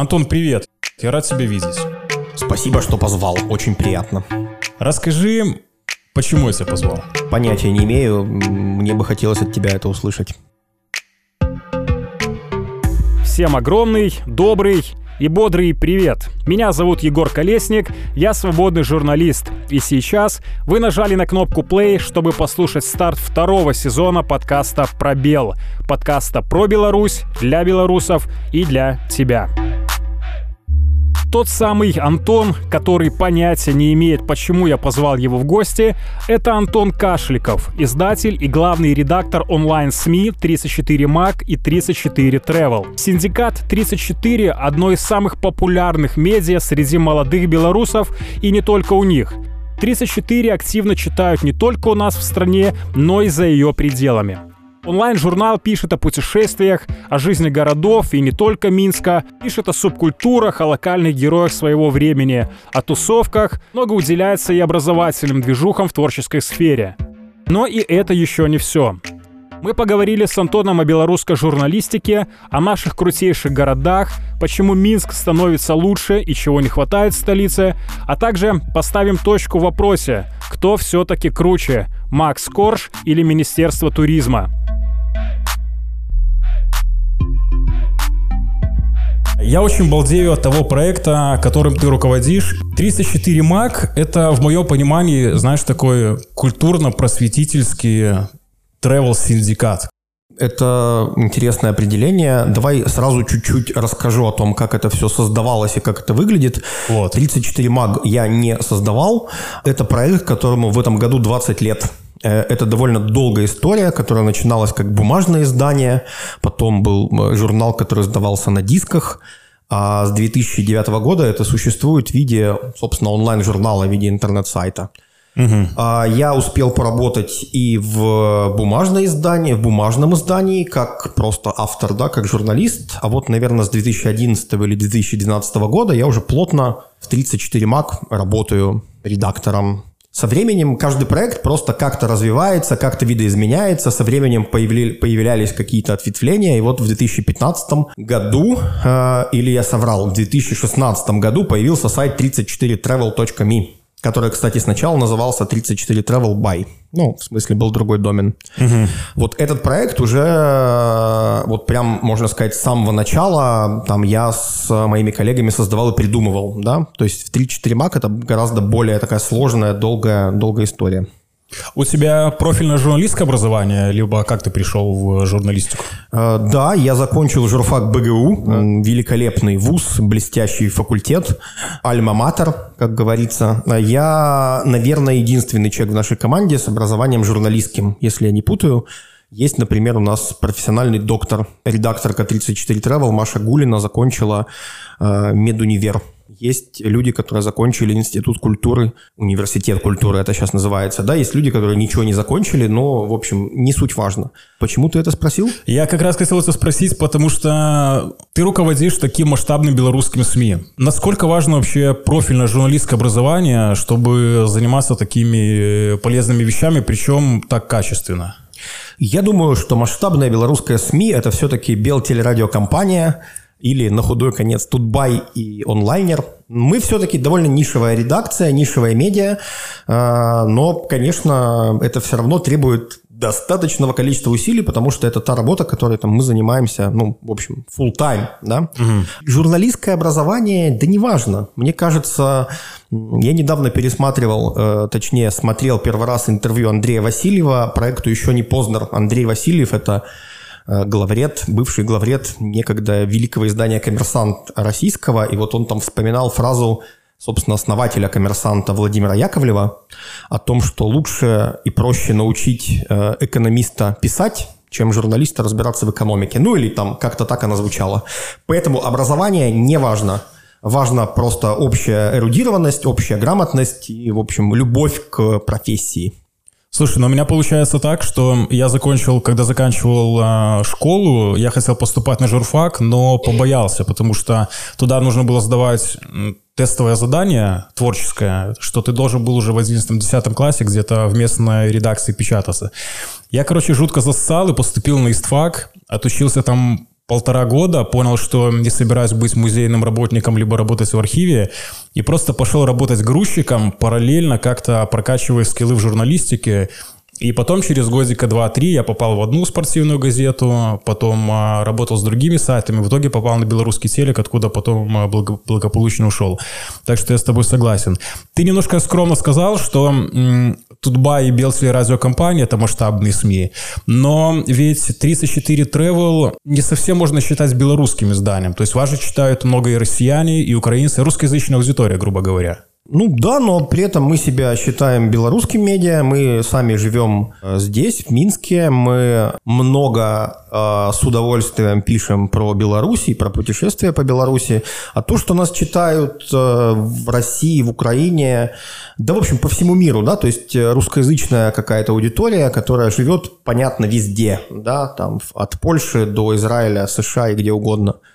Антон, привет. Я рад тебя видеть. Спасибо, что позвал. Очень приятно. Расскажи, почему я тебя позвал? Понятия не имею. Мне бы хотелось от тебя это услышать. Всем огромный, добрый и бодрый привет! Меня зовут Егор Колесник, я свободный журналист. И сейчас вы нажали на кнопку play, чтобы послушать старт второго сезона подкаста «Пробел». Подкаста про Беларусь, для белорусов и для тебя. Тот самый Антон, который понятия не имеет, почему я позвал его в гости, это Антон Кашликов, издатель и главный редактор онлайн-СМИ 34 Mag и 34 Travel. Синдикат 34 — одно из самых популярных медиа среди молодых белорусов и не только у них. 34 активно читают не только у нас в стране, но и за ее пределами. Онлайн-журнал пишет о путешествиях, о жизни городов и не только Минска, пишет о субкультурах, о локальных героях своего времени, о тусовках, много уделяется и образовательным движухам в творческой сфере. Но и это еще не все. Мы поговорили с Антоном о белорусской журналистике, о наших крутейших городах, почему Минск становится лучше и чего не хватает в столице, а также поставим точку в вопросе, кто все-таки круче, Макс Корж или Министерство туризма. Я очень балдею от того проекта, которым ты руководишь. 304 Mac — это, в моем понимании, знаешь, такой культурно-просветительский travel-синдикат. Это интересное определение. Давай сразу чуть-чуть расскажу о том, как это все создавалось и как это выглядит. Вот. 34 Mag я не создавал. Это проект, которому в этом году 20 лет. Э, это довольно долгая история, которая начиналась как бумажное издание, потом был э, журнал, который издавался на дисках, а с 2009 года это существует в виде, собственно, онлайн-журнала, в виде интернет-сайта. Угу. Я успел поработать и в бумажное издание, в бумажном издании, как просто автор, да, как журналист. А вот, наверное, с 2011 или 2012 года я уже плотно в 34 Mac работаю редактором со временем каждый проект просто как-то развивается, как-то видоизменяется, со временем появли, появлялись какие-то ответвления, и вот в 2015 году, э, или я соврал, в 2016 году появился сайт 34travel.me который, кстати, сначала назывался 34 Travel By. Ну, в смысле, был другой домен. Угу. Вот этот проект уже, вот прям, можно сказать, с самого начала, там я с моими коллегами создавал и придумывал, да. То есть в 3-4 Mac это гораздо более такая сложная, долгая, долгая история. У тебя профильное журналистское образование, либо как ты пришел в журналистику? Э, да, я закончил журфак БГУ, великолепный вуз, блестящий факультет, альма-матер, как говорится. Я, наверное, единственный человек в нашей команде с образованием журналистским, если я не путаю. Есть, например, у нас профессиональный доктор, редакторка 34 Travel Маша Гулина закончила э, медунивер есть люди, которые закончили институт культуры, университет культуры это сейчас называется, да, есть люди, которые ничего не закончили, но, в общем, не суть важно. Почему ты это спросил? Я как раз хотел это спросить, потому что ты руководишь таким масштабным белорусским СМИ. Насколько важно вообще профильное журналистское образование, чтобы заниматься такими полезными вещами, причем так качественно? Я думаю, что масштабная белорусская СМИ – это все-таки Белтелерадиокомпания, или на худой конец Тутбай и онлайнер. Мы все-таки довольно нишевая редакция, нишевая медиа, а, но, конечно, это все равно требует достаточного количества усилий, потому что это та работа, которой там, мы занимаемся, ну, в общем, full time, да. Угу. Журналистское образование, да неважно. Мне кажется, я недавно пересматривал, э, точнее, смотрел первый раз интервью Андрея Васильева проекту «Еще не поздно». Андрей Васильев – это главред, бывший главред некогда великого издания «Коммерсант» российского, и вот он там вспоминал фразу собственно, основателя «Коммерсанта» Владимира Яковлева о том, что лучше и проще научить э, экономиста писать, чем журналиста разбираться в экономике. Ну или там как-то так она звучала. Поэтому образование не важно. Важна просто общая эрудированность, общая грамотность и, в общем, любовь к профессии. Слушай, ну у меня получается так, что я закончил, когда заканчивал э, школу, я хотел поступать на журфак, но побоялся, потому что туда нужно было сдавать тестовое задание творческое, что ты должен был уже в 11-10 классе где-то в местной редакции печататься. Я, короче, жутко зассал и поступил на истфак, отучился там полтора года, понял, что не собираюсь быть музейным работником, либо работать в архиве, и просто пошел работать грузчиком, параллельно как-то прокачивая скиллы в журналистике, и потом через годика два-три я попал в одну спортивную газету, потом а, работал с другими сайтами, в итоге попал на белорусский телек, откуда потом а, благо, благополучно ушел. Так что я с тобой согласен. Ты немножко скромно сказал, что Тутба и Белсли радиокомпания – это масштабные СМИ, но ведь 34 Travel не совсем можно считать белорусским изданием. То есть вас же читают много и россияне, и украинцы, русскоязычная аудитория, грубо говоря. Ну да, но при этом мы себя считаем белорусским медиа, мы сами живем э, здесь, в Минске, мы много э, с удовольствием пишем про Беларусь и про путешествия по Беларуси, а то, что нас читают э, в России, в Украине, да, в общем, по всему миру, да, то есть э, русскоязычная какая-то аудитория, которая живет, понятно, везде, да, там от Польши до Израиля, США и где угодно –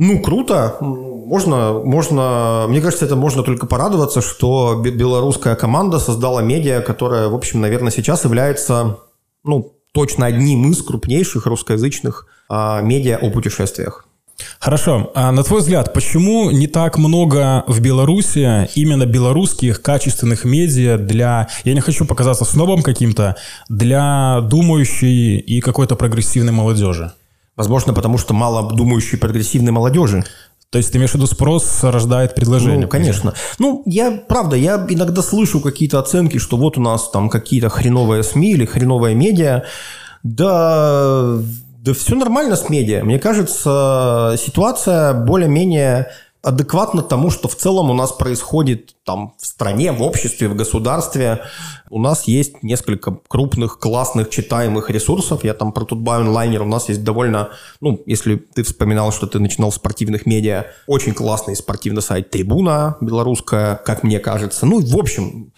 ну, круто. Можно, можно, мне кажется, это можно только порадоваться, что белорусская команда создала медиа, которая, в общем, наверное, сейчас является, ну, точно одним из крупнейших русскоязычных а, медиа о путешествиях. Хорошо. А на твой взгляд, почему не так много в Беларуси именно белорусских качественных медиа для, я не хочу показаться снобом каким-то, для думающей и какой-то прогрессивной молодежи? Возможно, потому что мало думающей прогрессивной молодежи. То есть ты имеешь в виду спрос рождает предложение? Ну, конечно. Ну, я, правда, я иногда слышу какие-то оценки, что вот у нас там какие-то хреновые СМИ или хреновые медиа. Да, да все нормально с медиа. Мне кажется, ситуация более-менее адекватно тому, что в целом у нас происходит там в стране, в обществе, в государстве. У нас есть несколько крупных, классных, читаемых ресурсов. Я там про Тутбай онлайнер. У нас есть довольно, ну, если ты вспоминал, что ты начинал с спортивных медиа, очень классный спортивный сайт Трибуна белорусская, как мне кажется. Ну, в общем,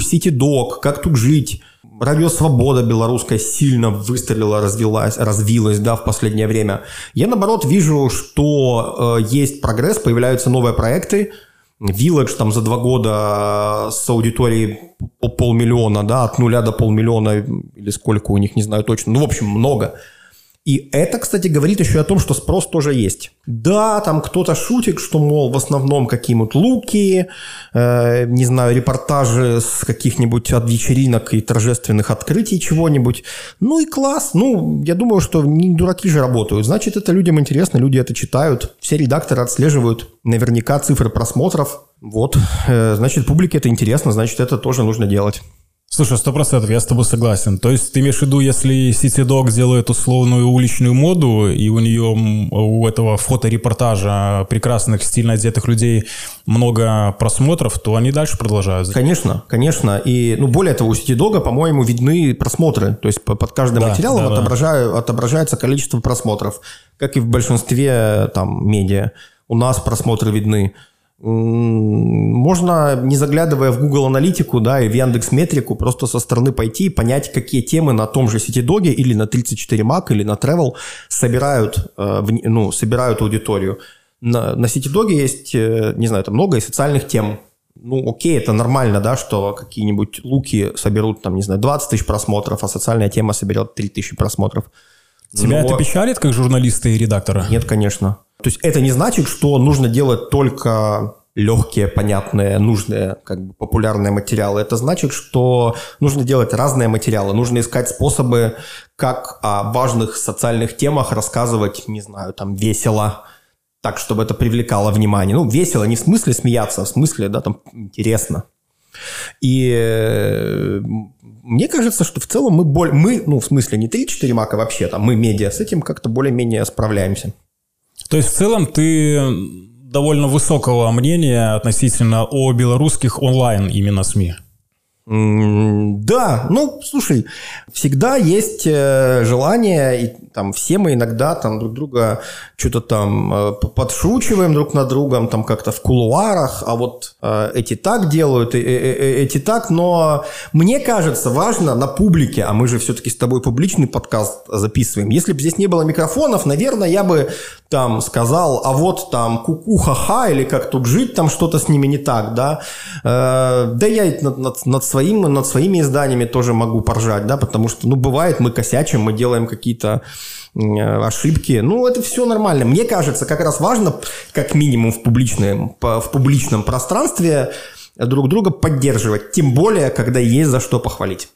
Ситидок, как тут жить, Радио Свобода белорусская сильно выстрелила, развилась, развилась да, в последнее время. Я, наоборот, вижу, что э, есть прогресс, появляются новые проекты. Village там за два года с аудиторией по полмиллиона, да, от нуля до полмиллиона, или сколько у них, не знаю точно. Ну, в общем, много. И это, кстати, говорит еще о том, что спрос тоже есть. Да, там кто-то шутит, что, мол, в основном какие-нибудь луки, э, не знаю, репортажи с каких-нибудь от вечеринок и торжественных открытий чего-нибудь. Ну и класс. Ну, я думаю, что не дураки же работают. Значит, это людям интересно, люди это читают. Все редакторы отслеживают наверняка цифры просмотров. Вот. Э, значит, публике это интересно, значит, это тоже нужно делать. Слушай, сто процентов, я с тобой согласен. То есть ты имеешь в виду, если CityDog делает условную уличную моду, и у нее, у этого фоторепортажа прекрасных, стильно одетых людей много просмотров, то они дальше продолжают. Конечно, конечно. И, ну, более того, у CityDog, по-моему, видны просмотры. То есть под каждым да, материалом да, отображаю, да. отображается количество просмотров, как и в большинстве там медиа. У нас просмотры видны можно, не заглядывая в Google аналитику, да, и в Яндекс Метрику, просто со стороны пойти и понять, какие темы на том же CityDog или на 34 Mac или на Travel собирают, э, ну, собирают аудиторию. На, на CityDog есть, э, не знаю, там много и социальных тем. Ну, окей, это нормально, да, что какие-нибудь луки соберут, там, не знаю, 20 тысяч просмотров, а социальная тема соберет 3 тысячи просмотров. Тебя Но... это печалит, как журналиста и редактора? Нет, конечно. То есть это не значит, что нужно делать только легкие, понятные, нужные, как бы популярные материалы. Это значит, что нужно делать разные материалы, нужно искать способы, как о важных социальных темах рассказывать, не знаю, там весело, так, чтобы это привлекало внимание. Ну, весело не в смысле смеяться, а в смысле, да, там интересно. И э, мне кажется, что в целом мы, боль, мы ну, в смысле не 3-4 мака вообще, там, мы медиа, с этим как-то более-менее справляемся. То есть в целом ты довольно высокого мнения относительно о белорусских онлайн именно СМИ. Да, ну, слушай, всегда есть э, желание, и там все мы иногда там друг друга что-то там э, подшучиваем друг над другом, там как-то в кулуарах, а вот э, эти так делают, эти так, но мне кажется, важно на публике, а мы же все-таки с тобой публичный подкаст записываем, если бы здесь не было микрофонов, наверное, я бы там сказал, а вот там куку ха-ха, или как тут жить, там что-то с ними не так, да. Э, да я над, над, над, своим, над своими изданиями тоже могу поржать, да, потому что, ну, бывает, мы косячим, мы делаем какие-то ошибки. Ну, это все нормально. Мне кажется, как раз важно, как минимум в публичном, в публичном пространстве друг друга поддерживать. Тем более, когда есть за что похвалить.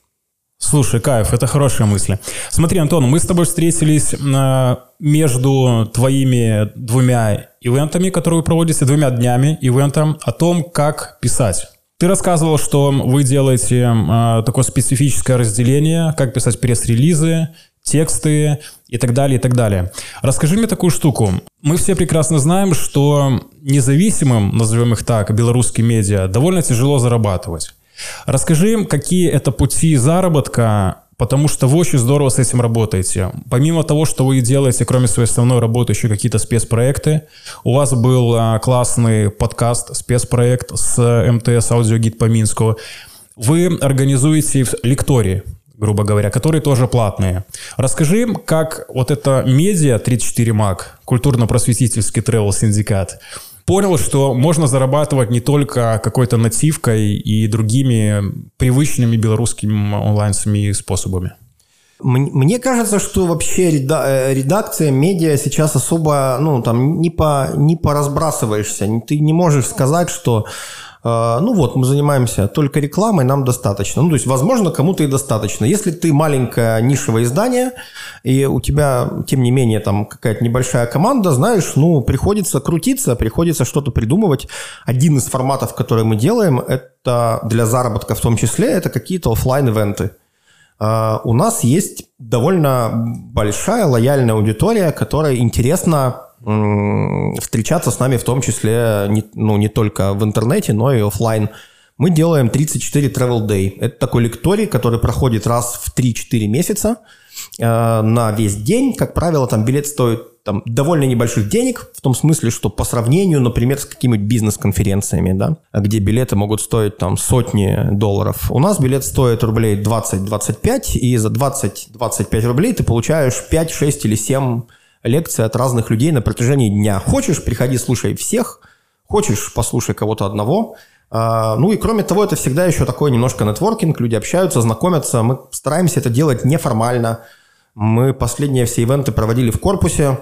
Слушай, кайф, это хорошая мысль. Смотри, Антон, мы с тобой встретились э, между твоими двумя ивентами, которые вы проводите, двумя днями ивентом, о том, как писать. Ты рассказывал, что вы делаете э, такое специфическое разделение, как писать пресс-релизы, тексты и так далее, и так далее. Расскажи мне такую штуку. Мы все прекрасно знаем, что независимым, назовем их так, белорусским медиа, довольно тяжело зарабатывать. Расскажи, какие это пути заработка, потому что вы очень здорово с этим работаете. Помимо того, что вы делаете, кроме своей основной работы, еще какие-то спецпроекты. У вас был а, классный подкаст, спецпроект с МТС «Аудиогид по Минску». Вы организуете лектории, грубо говоря, которые тоже платные. Расскажи, как вот это медиа 34 МАК, культурно-просветительский тревел-синдикат, понял, что можно зарабатывать не только какой-то нативкой и другими привычными белорусскими онлайн-СМИ способами. Мне кажется, что вообще э, редакция медиа сейчас особо, ну, там, не, по, не поразбрасываешься. Ты не можешь сказать, что ну вот, мы занимаемся только рекламой, нам достаточно. Ну, то есть, возможно, кому-то и достаточно. Если ты маленькое нишевое издание, и у тебя, тем не менее, там какая-то небольшая команда, знаешь, ну, приходится крутиться, приходится что-то придумывать. Один из форматов, который мы делаем, это для заработка в том числе, это какие-то офлайн ивенты а, у нас есть довольно большая лояльная аудитория, которая интересна встречаться с нами в том числе не, ну, не только в интернете, но и офлайн. Мы делаем 34 Travel Day. Это такой лекторий, который проходит раз в 3-4 месяца э, на весь день. Как правило, там билет стоит там, довольно небольших денег, в том смысле, что по сравнению, например, с какими-нибудь бизнес-конференциями, да, где билеты могут стоить там сотни долларов. У нас билет стоит рублей 20-25, и за 20-25 рублей ты получаешь 5, 6 или 7 лекции от разных людей на протяжении дня. Хочешь, приходи, слушай всех, хочешь, послушай кого-то одного. А, ну и кроме того, это всегда еще такой немножко нетворкинг, люди общаются, знакомятся. Мы стараемся это делать неформально. Мы последние все ивенты проводили в корпусе.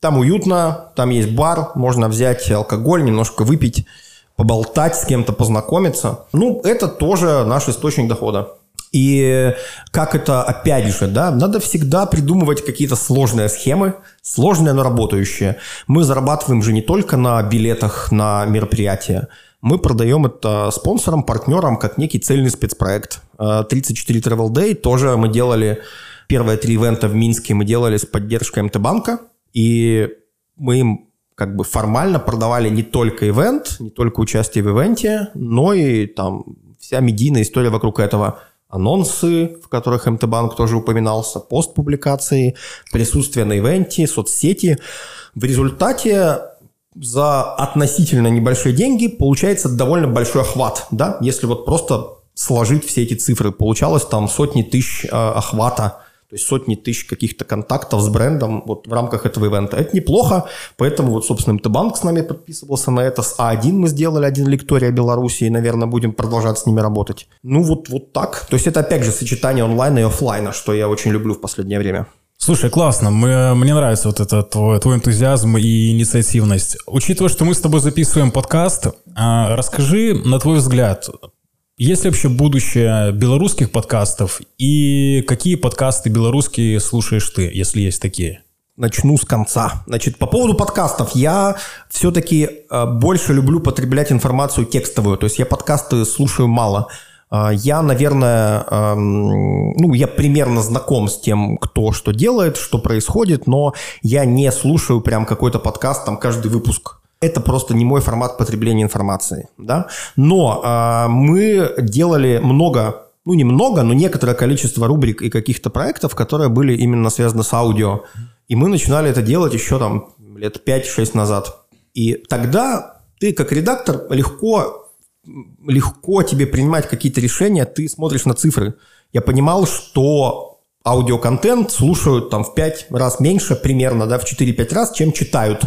Там уютно, там есть бар, можно взять алкоголь, немножко выпить, поболтать с кем-то, познакомиться. Ну, это тоже наш источник дохода. И как это, опять же, да, надо всегда придумывать какие-то сложные схемы, сложные, но работающие. Мы зарабатываем же не только на билетах на мероприятия, мы продаем это спонсорам, партнерам, как некий цельный спецпроект. 34 э, Travel Day тоже мы делали, первые три ивента в Минске мы делали с поддержкой МТ-банка, и мы им как бы формально продавали не только ивент, не только участие в ивенте, но и там вся медийная история вокруг этого – анонсы, в которых МТ-банк тоже упоминался, постпубликации, присутствие на ивенте, соцсети. В результате за относительно небольшие деньги получается довольно большой охват, да, если вот просто сложить все эти цифры. Получалось там сотни тысяч э, охвата то есть сотни тысяч каких-то контактов с брендом вот в рамках этого ивента. Это неплохо, поэтому вот, собственно, МТ-банк с нами подписывался на это. С А1 мы сделали один лекторий о Беларуси и, наверное, будем продолжать с ними работать. Ну вот, вот так. То есть это, опять же, сочетание онлайна и офлайна, что я очень люблю в последнее время. Слушай, классно. Мы, мне нравится вот этот твой, твой энтузиазм и инициативность. Учитывая, что мы с тобой записываем подкаст, а, расскажи, на твой взгляд, есть ли вообще будущее белорусских подкастов? И какие подкасты белорусские слушаешь ты, если есть такие? Начну с конца. Значит, по поводу подкастов. Я все-таки э, больше люблю потреблять информацию текстовую. То есть я подкасты слушаю мало. Э, я, наверное, э, ну, я примерно знаком с тем, кто что делает, что происходит, но я не слушаю прям какой-то подкаст там каждый выпуск это просто не мой формат потребления информации, да. Но э, мы делали много, ну не много, но некоторое количество рубрик и каких-то проектов, которые были именно связаны с аудио. И мы начинали это делать еще там лет 5-6 назад. И тогда ты как редактор легко, легко тебе принимать какие-то решения, ты смотришь на цифры. Я понимал, что аудиоконтент слушают там в 5 раз меньше примерно, да, в 4-5 раз, чем читают.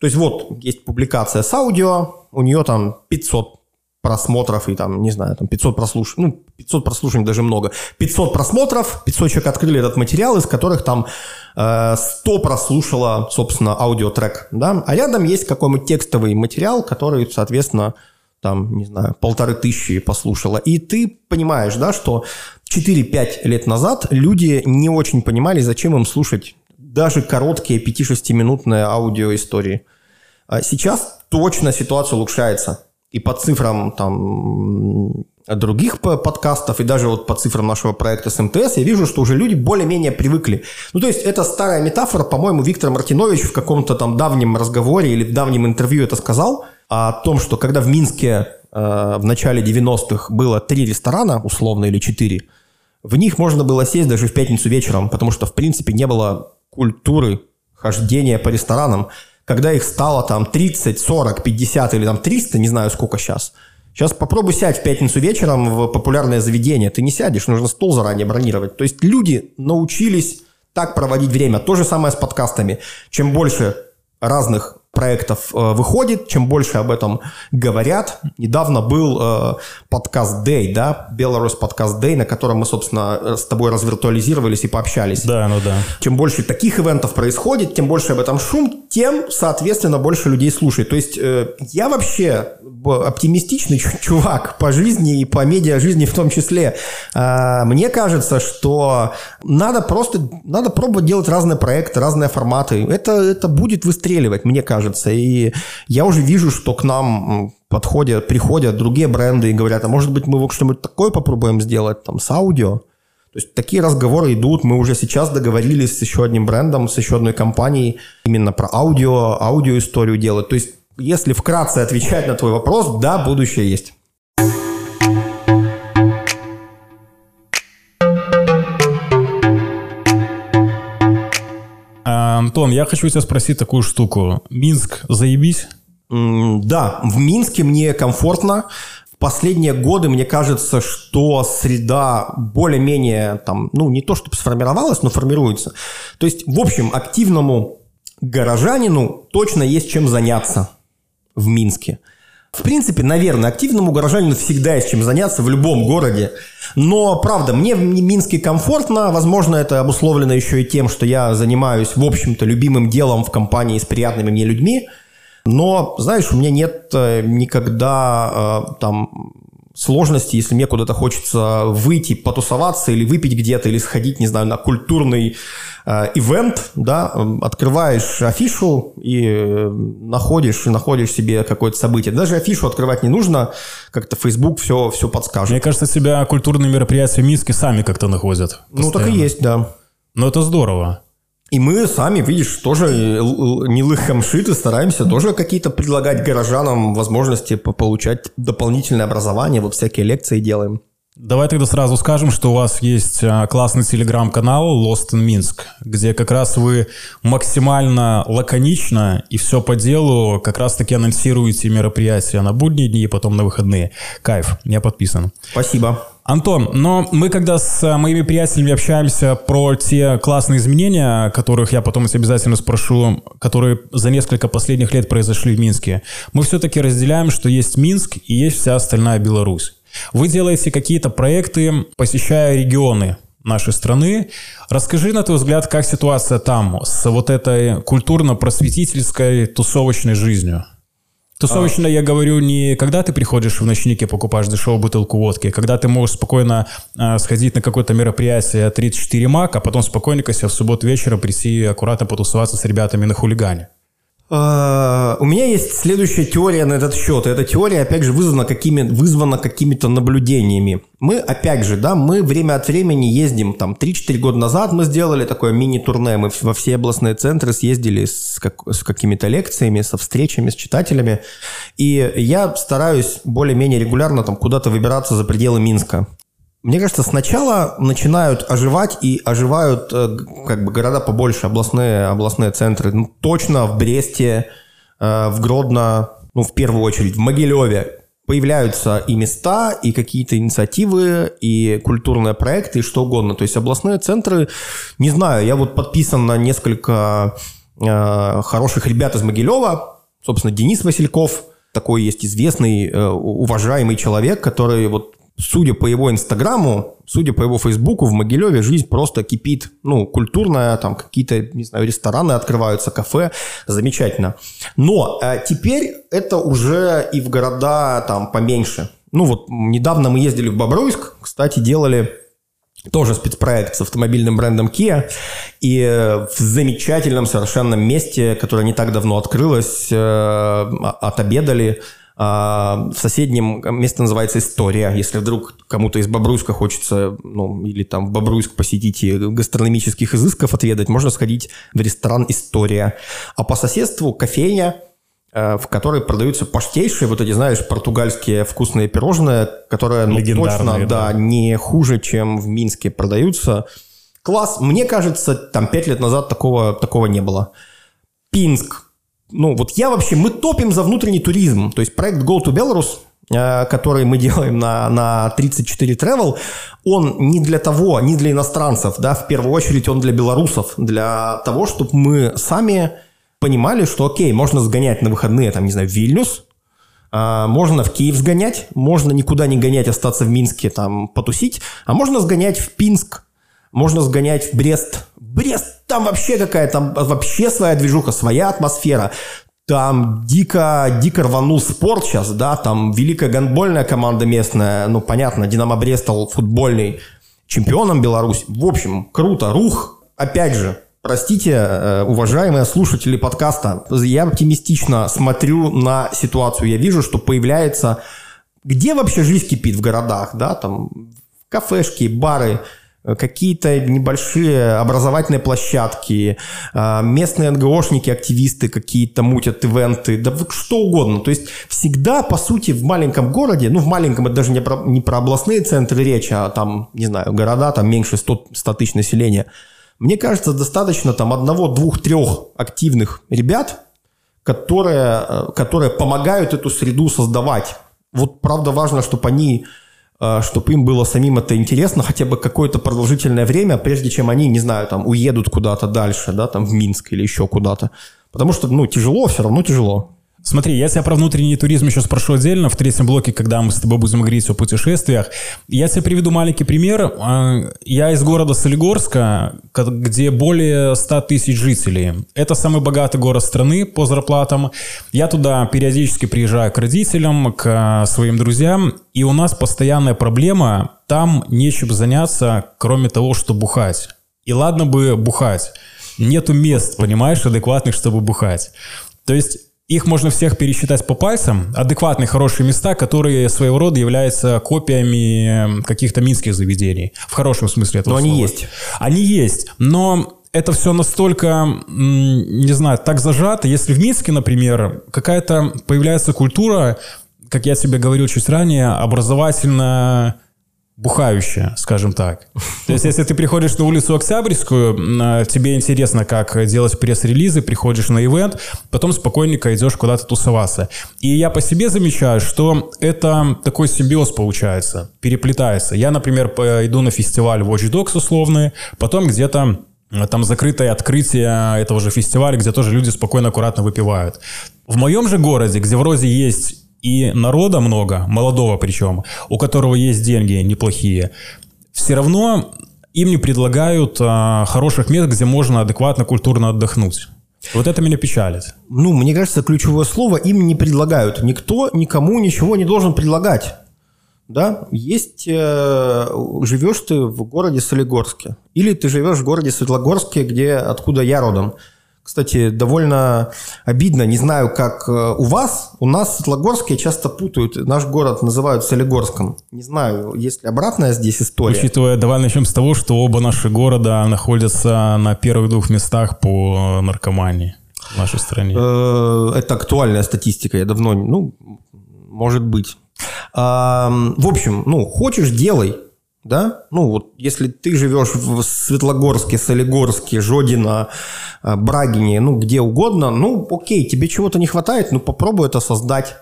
То есть вот есть публикация с аудио, у нее там 500 просмотров и там, не знаю, там 500 прослушиваний, ну, 500 прослушиваний даже много. 500 просмотров, 500 человек открыли этот материал, из которых там э, 100 прослушало, собственно, аудиотрек, да, а рядом есть какой-нибудь текстовый материал, который, соответственно, там, не знаю, полторы тысячи послушало. И ты понимаешь, да, что 4-5 лет назад люди не очень понимали, зачем им слушать даже короткие 5-6-минутные аудиоистории. А сейчас точно ситуация улучшается и по цифрам там других подкастов, и даже вот по цифрам нашего проекта с МТС, я вижу, что уже люди более-менее привыкли. Ну, то есть, это старая метафора, по-моему, Виктор Мартинович в каком-то там давнем разговоре или в давнем интервью это сказал, о том, что когда в Минске э, в начале 90-х было три ресторана, условно, или четыре, в них можно было сесть даже в пятницу вечером, потому что, в принципе, не было культуры хождения по ресторанам когда их стало там 30, 40, 50 или там 300, не знаю сколько сейчас. Сейчас попробуй сядь в пятницу вечером в популярное заведение. Ты не сядешь, нужно стол заранее бронировать. То есть люди научились так проводить время. То же самое с подкастами. Чем больше разных проектов э, выходит, чем больше об этом говорят. Недавно был э, подкаст Day, да, Беларусь подкаст Day, на котором мы, собственно, с тобой развиртуализировались и пообщались. Да, ну да. Чем больше таких ивентов происходит, тем больше об этом шум, тем, соответственно, больше людей слушает. То есть э, я вообще оптимистичный чувак по жизни и по медиа жизни в том числе. Э, мне кажется, что надо просто, надо пробовать делать разные проекты, разные форматы. Это, это будет выстреливать, мне кажется. И я уже вижу, что к нам подходят, приходят другие бренды и говорят, а может быть мы что-нибудь такое попробуем сделать там с аудио. То есть такие разговоры идут. Мы уже сейчас договорились с еще одним брендом, с еще одной компанией именно про аудио, аудиоисторию делать. То есть если вкратце отвечать на твой вопрос, да, будущее есть. Антон, я хочу тебя спросить такую штуку. Минск, заебись? Да, в Минске мне комфортно. В последние годы мне кажется, что среда более-менее там, ну, не то чтобы сформировалась, но формируется. То есть, в общем, активному горожанину точно есть чем заняться в Минске. В принципе, наверное, активному горожанину всегда есть чем заняться в любом городе. Но, правда, мне в Минске комфортно. Возможно, это обусловлено еще и тем, что я занимаюсь, в общем-то, любимым делом в компании с приятными мне людьми. Но, знаешь, у меня нет э, никогда э, там сложности, если мне куда-то хочется выйти, потусоваться или выпить где-то, или сходить, не знаю, на культурный э, ивент, да, открываешь афишу и э, находишь, и находишь себе какое-то событие. Даже афишу открывать не нужно, как-то Facebook все, все подскажет. Мне кажется, себя культурные мероприятия в Минске сами как-то находят. Постоянно. Ну, так и есть, да. Но это здорово. И мы сами, видишь, тоже не лыхамшиты, стараемся тоже какие-то предлагать горожанам возможности получать дополнительное образование, вот всякие лекции делаем. Давай тогда сразу скажем, что у вас есть а, классный телеграм-канал Lost in Minsk, где как раз вы максимально лаконично и все по делу как раз-таки анонсируете мероприятия на будние дни и потом на выходные. Кайф, я подписан. Спасибо. Антон, но мы когда с э, моими приятелями общаемся про те классные изменения, которых я потом обязательно спрошу, которые за несколько последних лет произошли в Минске, мы все-таки разделяем, что есть Минск и есть вся остальная Беларусь. Вы делаете какие-то проекты, посещая регионы нашей страны. Расскажи, на твой взгляд, как ситуация там с вот этой культурно-просветительской тусовочной жизнью? Тусовочно а... я говорю не когда ты приходишь в ночнике, покупаешь дешевую бутылку водки, а когда ты можешь спокойно э, сходить на какое-то мероприятие 34 мак, а потом спокойненько себе в субботу вечером прийти и аккуратно потусоваться с ребятами на хулигане. А, у меня есть следующая теория на этот счет. Эта теория, опять же, вызвана, какими, вызвана какими-то наблюдениями. Мы, опять же, да, мы время от времени ездим, там, 3-4 года назад мы сделали такое мини-турне, мы во все областные центры съездили с, как, с какими-то лекциями, со встречами с читателями, и я стараюсь более-менее регулярно там куда-то выбираться за пределы Минска. Мне кажется, сначала начинают оживать и оживают э, как бы города побольше, областные, областные центры. Ну, точно в Бресте, э, в Гродно, ну, в первую очередь, в Могилеве. появляются и места, и какие-то инициативы, и культурные проекты, и что угодно. То есть областные центры, не знаю, я вот подписан на несколько э, хороших ребят из Могилева, собственно, Денис Васильков, такой есть известный, уважаемый человек, который вот судя по его инстаграму, судя по его фейсбуку, в Могилеве жизнь просто кипит. Ну, культурная, там какие-то, не знаю, рестораны открываются, кафе. Замечательно. Но э, теперь это уже и в города там поменьше. Ну, вот недавно мы ездили в Бобруйск, кстати, делали тоже спецпроект с автомобильным брендом Kia. И в замечательном совершенно месте, которое не так давно открылось, э, отобедали в соседнем место называется «История». Если вдруг кому-то из Бобруйска хочется, ну, или там в Бобруйск посетить и гастрономических изысков отведать, можно сходить в ресторан «История». А по соседству кофейня, э, в которой продаются паштейшие, вот эти, знаешь, португальские вкусные пирожные, которые ну, точно, да, да, не хуже, чем в Минске продаются. Класс. Мне кажется, там пять лет назад такого, такого не было. Пинск ну, вот я вообще, мы топим за внутренний туризм. То есть проект Go to Belarus, э, который мы делаем на, на 34 Travel, он не для того, не для иностранцев, да, в первую очередь он для белорусов, для того, чтобы мы сами понимали, что окей, можно сгонять на выходные, там, не знаю, в Вильнюс, а, можно в Киев сгонять, можно никуда не гонять, остаться в Минске, там, потусить, а можно сгонять в Пинск, можно сгонять в Брест. Брест, там вообще какая, там вообще своя движуха, своя атмосфера. Там дико, дико рванул спорт сейчас, да, там великая гандбольная команда местная, ну, понятно, Динамо Брест стал футбольный чемпионом Беларуси. В общем, круто, рух, опять же, Простите, э, уважаемые слушатели подкаста, я оптимистично смотрю на ситуацию. Я вижу, что появляется... Где вообще жизнь кипит в городах, да, там кафешки, бары, какие-то небольшие образовательные площадки, а, местные НГОшники, активисты какие-то мутят ивенты, да что угодно. То есть всегда, по сути, в маленьком городе, ну, в маленьком это даже не про, не про областные центры речи, а там, не знаю, города, там меньше 100, 100 тысяч населения. Мне кажется, достаточно там одного, двух, трех активных ребят, которые, э, которые помогают эту среду создавать. Вот правда важно, чтобы они Э, чтобы им было самим это интересно хотя бы какое-то продолжительное время, прежде чем они, не знаю, там, уедут куда-то дальше, да, там, в Минск или еще куда-то. Потому что, ну, тяжело, все равно тяжело. Смотри, я тебя про внутренний туризм еще спрошу отдельно в третьем блоке, когда мы с тобой будем говорить о путешествиях. Я тебе приведу маленький пример. А, я из города Солигорска, где более 100 тысяч жителей. Это самый богатый город страны по зарплатам. Я туда периодически приезжаю к родителям, к своим друзьям, и у нас постоянная проблема, там нечем заняться, кроме того, что бухать. И ладно бы бухать. Нету мест, понимаешь, адекватных, чтобы бухать. То есть их можно всех пересчитать по пальцам. Адекватные, хорошие места, которые своего рода являются копиями каких-то минских заведений. В хорошем смысле этого Но слова. они есть. Они есть. Но это все настолько, не знаю, так зажато. Если в Минске, например, какая-то появляется культура, как я тебе говорил чуть ранее, образовательная бухающая, скажем так. То есть, если ты приходишь на улицу Октябрьскую, тебе интересно, как делать пресс-релизы, приходишь на ивент, потом спокойненько идешь куда-то тусоваться. И я по себе замечаю, что это такой симбиоз получается, переплетается. Я, например, иду на фестиваль Watch Dogs условный, потом где-то там закрытое открытие этого же фестиваля, где тоже люди спокойно, аккуратно выпивают. В моем же городе, где вроде есть и народа много, молодого причем, у которого есть деньги неплохие, все равно им не предлагают а, хороших мест, где можно адекватно, культурно отдохнуть. Вот это меня печалит. Ну, мне кажется, ключевое слово им не предлагают. Никто никому ничего не должен предлагать. Да, есть, э, живешь ты в городе Солигорске, или ты живешь в городе Светлогорске, где, откуда я родом. Кстати, довольно обидно, не знаю, как э, у вас, у нас Светлогорские часто путают, наш город называют Солигорском. Не знаю, есть ли обратная здесь история. Учитывая, давай начнем с того, что оба наши города находятся на первых двух местах по наркомании в нашей стране. Э, это актуальная статистика, я давно, ну, может быть. В общем, ну, хочешь, делай да? Ну, вот если ты живешь в Светлогорске, Солигорске, Жодино, э, Брагине, ну, где угодно, ну, окей, тебе чего-то не хватает, ну, попробуй это создать.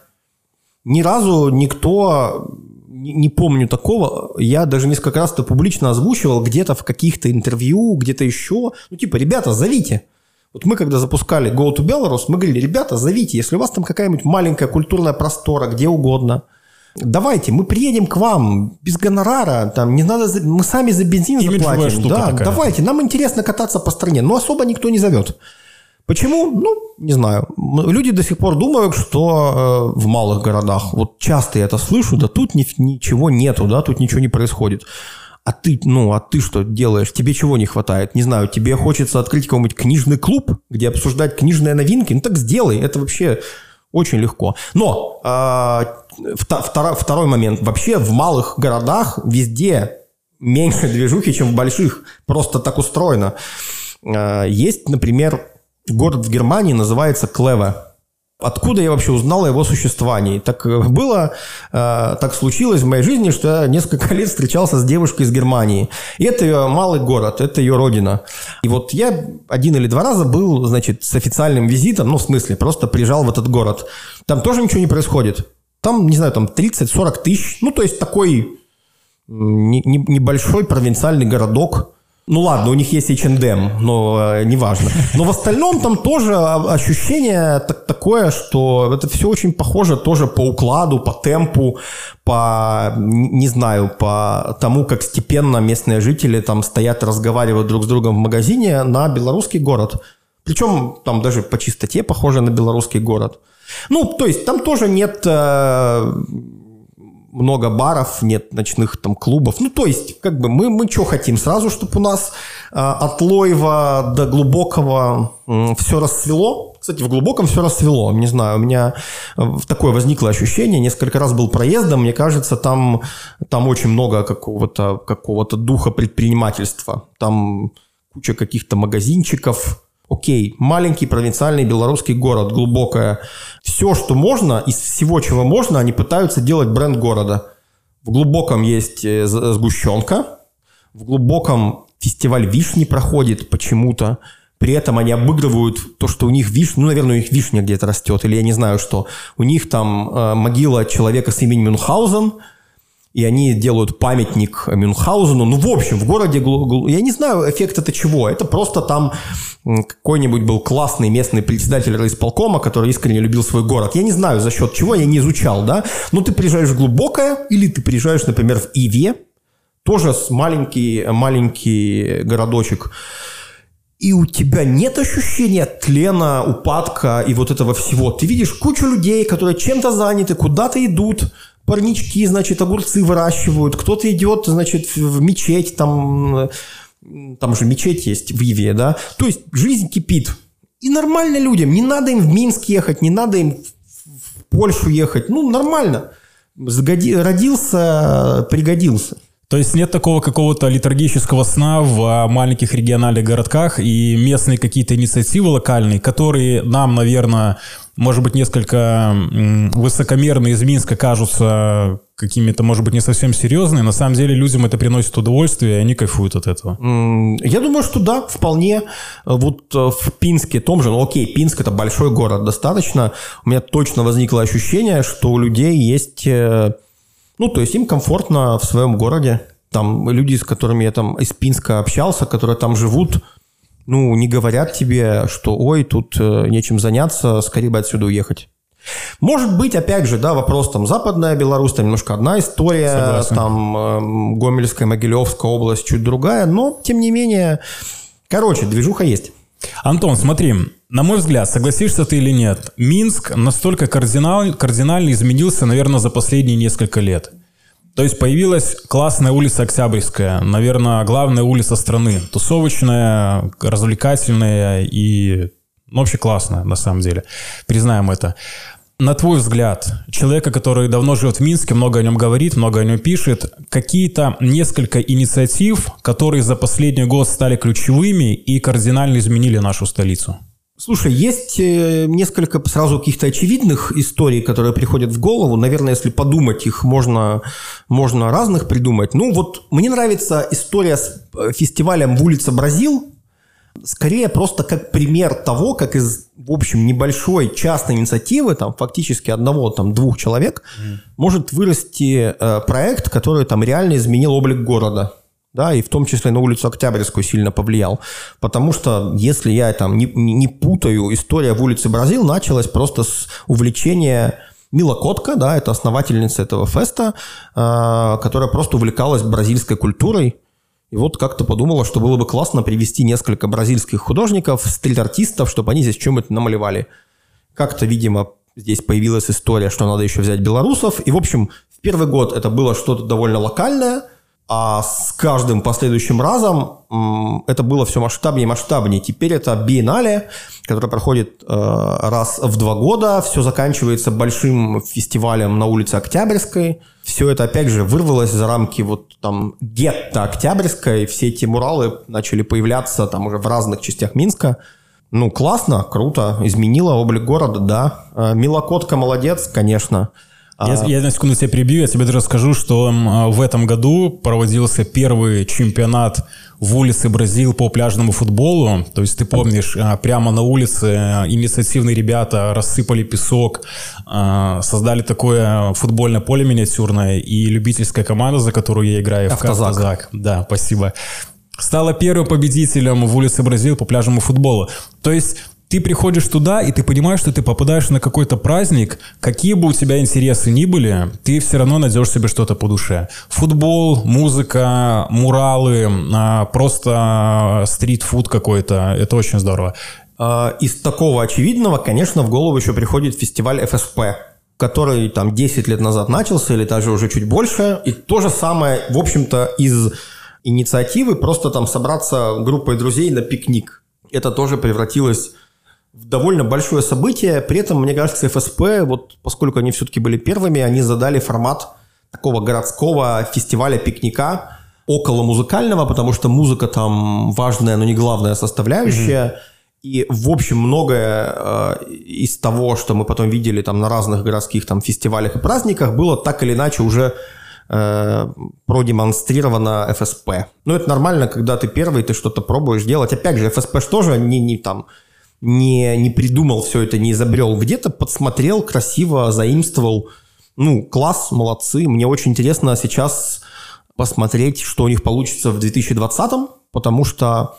Ни разу никто не помню такого. Я даже несколько раз это публично озвучивал где-то в каких-то интервью, где-то еще. Ну, типа, ребята, зовите. Вот мы, когда запускали Go to Belarus, мы говорили, ребята, зовите, если у вас там какая-нибудь маленькая культурная простора, где угодно, давайте, мы приедем к вам без гонорара, там не надо, мы сами за бензин Имиджевая заплатим. Да, такая. давайте, нам интересно кататься по стране, но особо никто не зовет. Почему? Ну, не знаю. Люди до сих пор думают, что э, в малых городах, вот часто я это слышу, да тут ни, ничего нету, да, тут ничего не происходит. А ты, ну, а ты что делаешь? Тебе чего не хватает? Не знаю, тебе хочется открыть какой-нибудь книжный клуб, где обсуждать книжные новинки? Ну так сделай, это вообще очень легко. Но э, втор, второй момент. Вообще в малых городах везде меньше движухи, чем в больших. Просто так устроено. Э, есть, например, город в Германии называется Клеве. Откуда я вообще узнал о его существовании? Так э, было, э, так случилось в моей жизни, что я несколько лет встречался с девушкой из Германии. И это ее малый город, это ее родина. И вот я один или два раза был, значит, с официальным визитом, ну, в смысле, просто приезжал в этот город. Там тоже ничего не происходит. Там, не знаю, там 30-40 тысяч. Ну, то есть такой небольшой провинциальный городок – ну ладно, у них есть H&M, но э, неважно. Но в остальном там тоже ощущение так, такое, что это все очень похоже тоже по укладу, по темпу, по, не знаю, по тому, как степенно местные жители там стоят, разговаривают друг с другом в магазине на белорусский город. Причем там даже по чистоте похоже на белорусский город. Ну, то есть там тоже нет э, много баров, нет ночных там клубов. Ну, то есть, как бы мы, мы что хотим? Сразу, чтобы у нас э, от Лоева до Глубокого э, все расцвело. Кстати, в Глубоком все расцвело. Не знаю, у меня э, такое возникло ощущение. Несколько раз был проездом. Мне кажется, там, там очень много какого-то какого духа предпринимательства. Там куча каких-то магазинчиков, Окей, маленький провинциальный белорусский город, глубокое. Все, что можно, из всего, чего можно, они пытаются делать бренд города. В глубоком есть э, сгущенка, в глубоком фестиваль вишни проходит почему-то. При этом они обыгрывают то, что у них вишня, ну, наверное, у них вишня где-то растет, или я не знаю что. У них там э, могила человека с именем Мюнхгаузен – и они делают памятник Мюнхгаузену. Ну, в общем, в городе, я не знаю, эффект это чего. Это просто там какой-нибудь был классный местный председатель райисполкома, который искренне любил свой город. Я не знаю, за счет чего, я не изучал, да. Но ты приезжаешь в глубокое, или ты приезжаешь, например, в Иве, тоже маленький, маленький городочек, и у тебя нет ощущения тлена, упадка и вот этого всего. Ты видишь кучу людей, которые чем-то заняты, куда-то идут, парнички, значит, огурцы выращивают, кто-то идет, значит, в мечеть, там, там же мечеть есть в Иве, да, то есть жизнь кипит. И нормально людям, не надо им в Минск ехать, не надо им в Польшу ехать, ну, нормально. Сгоди... Родился, пригодился. То есть нет такого какого-то литургического сна в а, маленьких региональных городках и местные какие-то инициативы локальные, которые нам, наверное, может быть, несколько высокомерные из Минска кажутся какими-то, может быть, не совсем серьезные. На самом деле людям это приносит удовольствие, и они кайфуют от этого. Я думаю, что да, вполне. Вот э, в Пинске том же, ну окей, Пинск это большой город достаточно. У меня точно возникло ощущение, что у людей есть э, ну, то есть им комфортно в своем городе. Там люди, с которыми я там из Пинска общался, которые там живут, ну, не говорят тебе, что ой, тут э, нечем заняться, скорее бы отсюда уехать. Может быть, опять же, да, вопрос там Западная Беларусь, там немножко одна история, Согласен. там э, Гомельская, Могилевская область чуть другая, но тем не менее, короче, движуха есть. Антон, смотри, на мой взгляд, согласишься ты или нет, Минск настолько кардинал, кардинально изменился, наверное, за последние несколько лет. То есть появилась классная улица Октябрьская, наверное, главная улица страны. Тусовочная, развлекательная и ну, вообще классная, на самом деле. Признаем это. На твой взгляд, человека, который давно живет в Минске, много о нем говорит, много о нем пишет, какие-то несколько инициатив, которые за последний год стали ключевыми и кардинально изменили нашу столицу? Слушай, есть э, несколько сразу каких-то очевидных историй, которые приходят в голову. Наверное, если подумать, их можно, можно разных придумать. Ну вот мне нравится история с э, фестивалем в улице Бразил, Скорее просто как пример того, как из, в общем, небольшой частной инициативы, там, фактически одного, там, двух человек, mm. может вырасти э, проект, который там реально изменил облик города да, и в том числе на улицу Октябрьскую сильно повлиял. Потому что, если я там не, не путаю, история в улице Бразил началась просто с увлечения Мила Котка, да, это основательница этого феста, э, которая просто увлекалась бразильской культурой. И вот как-то подумала, что было бы классно привести несколько бразильских художников, стрит-артистов, чтобы они здесь чем-то намалевали. Как-то, видимо, здесь появилась история, что надо еще взять белорусов. И, в общем, в первый год это было что-то довольно локальное – а с каждым последующим разом это было все масштабнее и масштабнее. Теперь это биеннале, которое проходит э, раз в два года. Все заканчивается большим фестивалем на улице Октябрьской. Все это, опять же, вырвалось за рамки вот там гетто Октябрьской. Все эти муралы начали появляться там уже в разных частях Минска. Ну, классно, круто, изменило облик города, да. Э, Милокотка молодец, конечно. Я, а... я на секунду тебя перебью, я тебе даже скажу, что в этом году проводился первый чемпионат в улице Бразил по пляжному футболу. То есть ты помнишь, а, прямо на улице а, инициативные ребята рассыпали песок, а, создали такое футбольное поле миниатюрное и любительская команда, за которую я играю, Автозак. Автозак. Да, спасибо стала первым победителем в улице Бразил по пляжному футболу. То есть ты приходишь туда, и ты понимаешь, что ты попадаешь на какой-то праздник, какие бы у тебя интересы ни были, ты все равно найдешь себе что-то по душе. Футбол, музыка, муралы, а, просто стрит-фуд какой-то. Это очень здорово. А, из такого очевидного, конечно, в голову еще приходит фестиваль ФСП, который там 10 лет назад начался, или даже уже чуть больше. И то же самое, в общем-то, из инициативы просто там собраться группой друзей на пикник. Это тоже превратилось довольно большое событие. При этом, мне кажется, ФСП, вот поскольку они все-таки были первыми, они задали формат такого городского фестиваля пикника, около музыкального, потому что музыка там важная, но не главная составляющая. Mm-hmm. И, в общем, многое э, из того, что мы потом видели там на разных городских там фестивалях и праздниках, было так или иначе уже э, продемонстрировано ФСП. Ну, это нормально, когда ты первый, ты что-то пробуешь делать. Опять же, ФСП же не, не там не, не придумал все это, не изобрел. Где-то подсмотрел, красиво заимствовал. Ну, класс, молодцы. Мне очень интересно сейчас посмотреть, что у них получится в 2020-м, потому что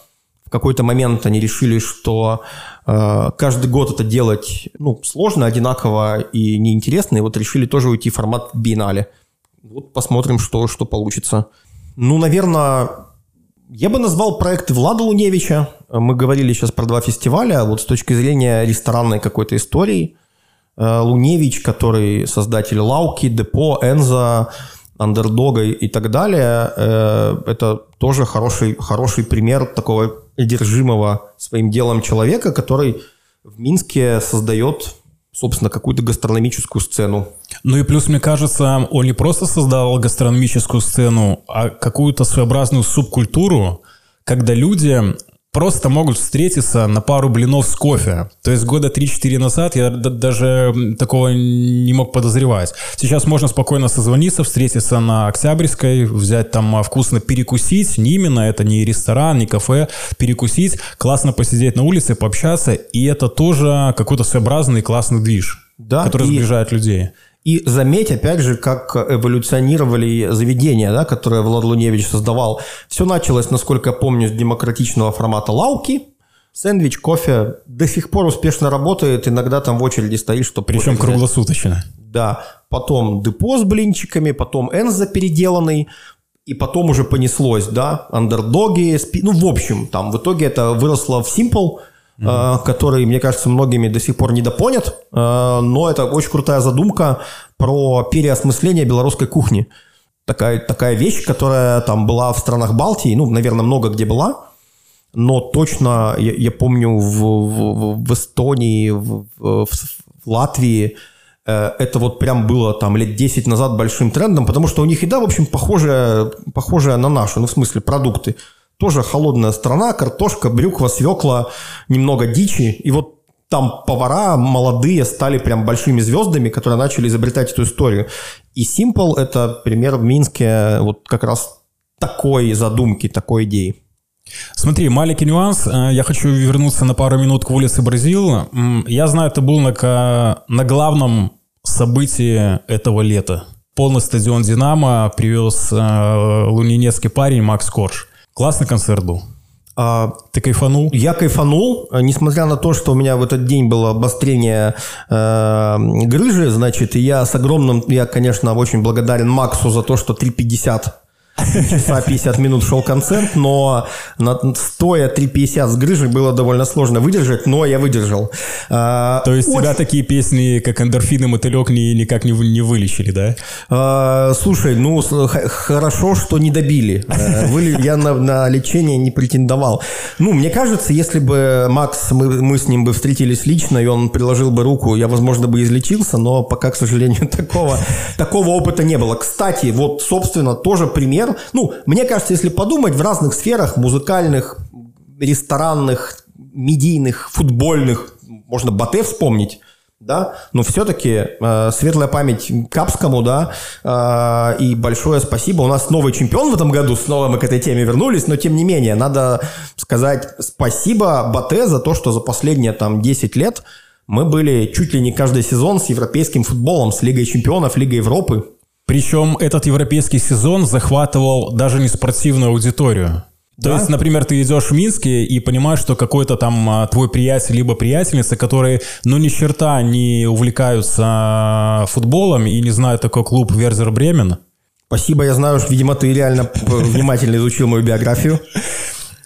в какой-то момент они решили, что э, каждый год это делать ну, сложно, одинаково и неинтересно, и вот решили тоже уйти в формат биеннале. Вот посмотрим, что, что получится. Ну, наверное, я бы назвал проект Влада Луневича. Мы говорили сейчас про два фестиваля. Вот с точки зрения ресторанной какой-то истории, э, Луневич, который создатель Лауки, Депо, Энза, Андердога и так далее, э, это тоже хороший, хороший пример такого одержимого своим делом человека, который в Минске создает собственно, какую-то гастрономическую сцену. Ну и плюс, мне кажется, он не просто создал гастрономическую сцену, а какую-то своеобразную субкультуру, когда люди просто могут встретиться на пару блинов с кофе. То есть года 3-4 назад я даже такого не мог подозревать. Сейчас можно спокойно созвониться, встретиться на Октябрьской, взять там а, вкусно перекусить. Не именно это не ресторан, не кафе. Перекусить, классно посидеть на улице, пообщаться. И это тоже какой-то своеобразный классный движ, да, который и... сближает людей. И заметь, опять же, как эволюционировали заведения, да, которые Влад Луневич создавал. Все началось, насколько я помню, с демократичного формата лауки. Сэндвич, кофе до сих пор успешно работает. Иногда там в очереди стоишь, что Причем круглосуточно. Да. Потом депо с блинчиками, потом Энза переделанный. И потом уже понеслось, да, андердоги, спи... ну, в общем, там в итоге это выросло в Simple – mm-hmm. который, мне кажется, многими до сих пор недопонят, э, но это очень крутая задумка про переосмысление белорусской кухни. Такая, такая вещь, которая там была в странах Балтии, ну, наверное, много где была, но точно, я, я помню, в, в, в Эстонии, в, в, в Латвии, э, это вот прям было там лет 10 назад большим трендом, потому что у них еда, в общем, похожая, похожая на нашу, ну, в смысле, продукты. Тоже холодная страна, картошка, брюква, свекла, немного дичи. И вот там повара молодые стали прям большими звездами, которые начали изобретать эту историю. И Simple – это пример в Минске вот как раз такой задумки, такой идеи. Смотри, маленький нюанс. Э, я хочу вернуться на пару минут к улице Бразил. Я знаю, ты был на, на главном событии этого лета. Полный стадион «Динамо» привез э, лунинецкий парень Макс Корж. Классный концерт был. А, Ты кайфанул? Я кайфанул, несмотря на то, что у меня в этот день было обострение э, грыжи, значит, я с огромным, я, конечно, очень благодарен Максу за то, что 350 часа 50 минут шел концерт, но стоя 3.50 с грыжей было довольно сложно выдержать, но я выдержал. А, То есть очень... тебя такие песни, как «Эндорфин» «Мотылек» ни, никак не, не вылечили, да? А, слушай, ну, хорошо, что не добили. Э, я на, на лечение не претендовал. Ну, мне кажется, если бы Макс, мы, мы с ним бы встретились лично, и он приложил бы руку, я, возможно, бы излечился, но пока, к сожалению, такого, такого опыта не было. Кстати, вот, собственно, тоже пример пример. Ну, мне кажется, если подумать, в разных сферах, музыкальных, ресторанных, медийных, футбольных, можно Батэ вспомнить, да, но все-таки э, светлая память Капскому, да, э, и большое спасибо. У нас новый чемпион в этом году, снова мы к этой теме вернулись, но тем не менее, надо сказать спасибо Батэ за то, что за последние там 10 лет мы были чуть ли не каждый сезон с европейским футболом, с Лигой чемпионов, Лигой Европы. Причем этот европейский сезон захватывал даже не спортивную аудиторию. То да? есть, например, ты идешь в Минске и понимаешь, что какой-то там а, твой приятель либо приятельница, которые, ну, ни черта не увлекаются а, футболом и не знают такой клуб Верзер Бремен. Спасибо, я знаю, что, видимо, ты реально внимательно изучил мою биографию.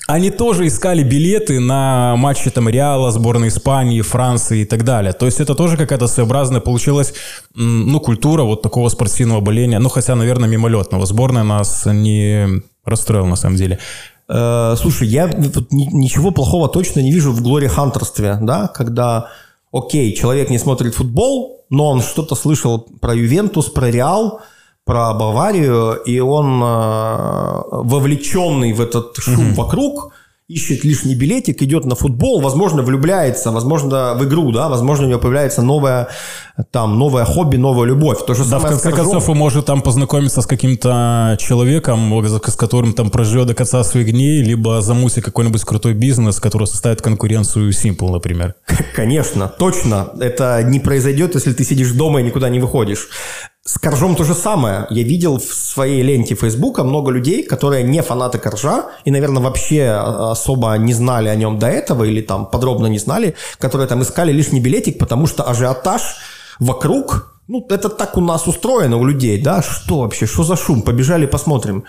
Они тоже искали билеты на матчи там Реала, сборной Испании, Франции и так далее. То есть это тоже какая-то своеобразная получилась, ну, культура вот такого спортивного боления. Ну, хотя, наверное, мимолетного. Сборная нас не расстроила на самом деле. Э, слушай, я вот ничего плохого точно не вижу в Глори Хантерстве, да, когда, окей, человек не смотрит футбол, но он что-то слышал про Ювентус, про Реал, про Баварию, и он э, вовлеченный в этот шум mm-hmm. вокруг, ищет лишний билетик, идет на футбол, возможно, влюбляется, возможно, в игру, да, возможно, у него появляется новое, там, новое хобби, новая любовь. То же да, в конце концов, он может там познакомиться с каким-то человеком, с которым там проживет до конца своих дней, либо замутить какой-нибудь крутой бизнес, который составит конкуренцию Simple, например. Конечно, точно. Это не произойдет, если ты сидишь дома и никуда не выходишь. С Коржом то же самое. Я видел в своей ленте Фейсбука много людей, которые не фанаты Коржа и, наверное, вообще а, особо не знали о нем до этого или там подробно не знали, которые там искали лишний билетик, потому что ажиотаж вокруг, ну, это так у нас устроено у людей, да, что вообще, что за шум, побежали посмотрим.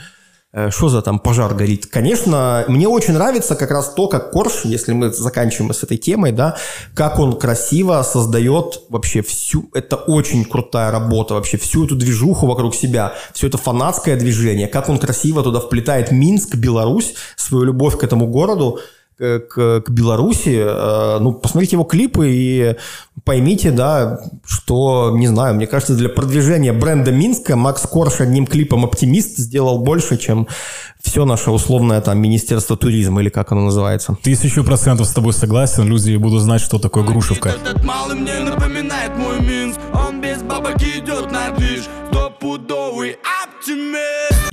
Э, что за там пожар горит. Конечно, мне очень нравится как раз то, как Корж, если мы заканчиваем с этой темой, да, как он красиво создает вообще всю, это очень крутая работа, вообще всю эту движуху вокруг себя, все это фанатское движение, как он красиво туда вплетает Минск, Беларусь, свою любовь к этому городу, к, к Беларуси, э, ну, посмотрите его клипы и поймите, да, что, не знаю, мне кажется, для продвижения бренда Минска Макс Корж одним клипом «Оптимист» сделал больше, чем все наше условное там Министерство туризма или как оно называется. Тысячу процентов с тобой согласен, люди будут знать, что такое Грушевка. Этот малый мне напоминает мой Минск, он без бабок идет на движ, стопудовый оптимист.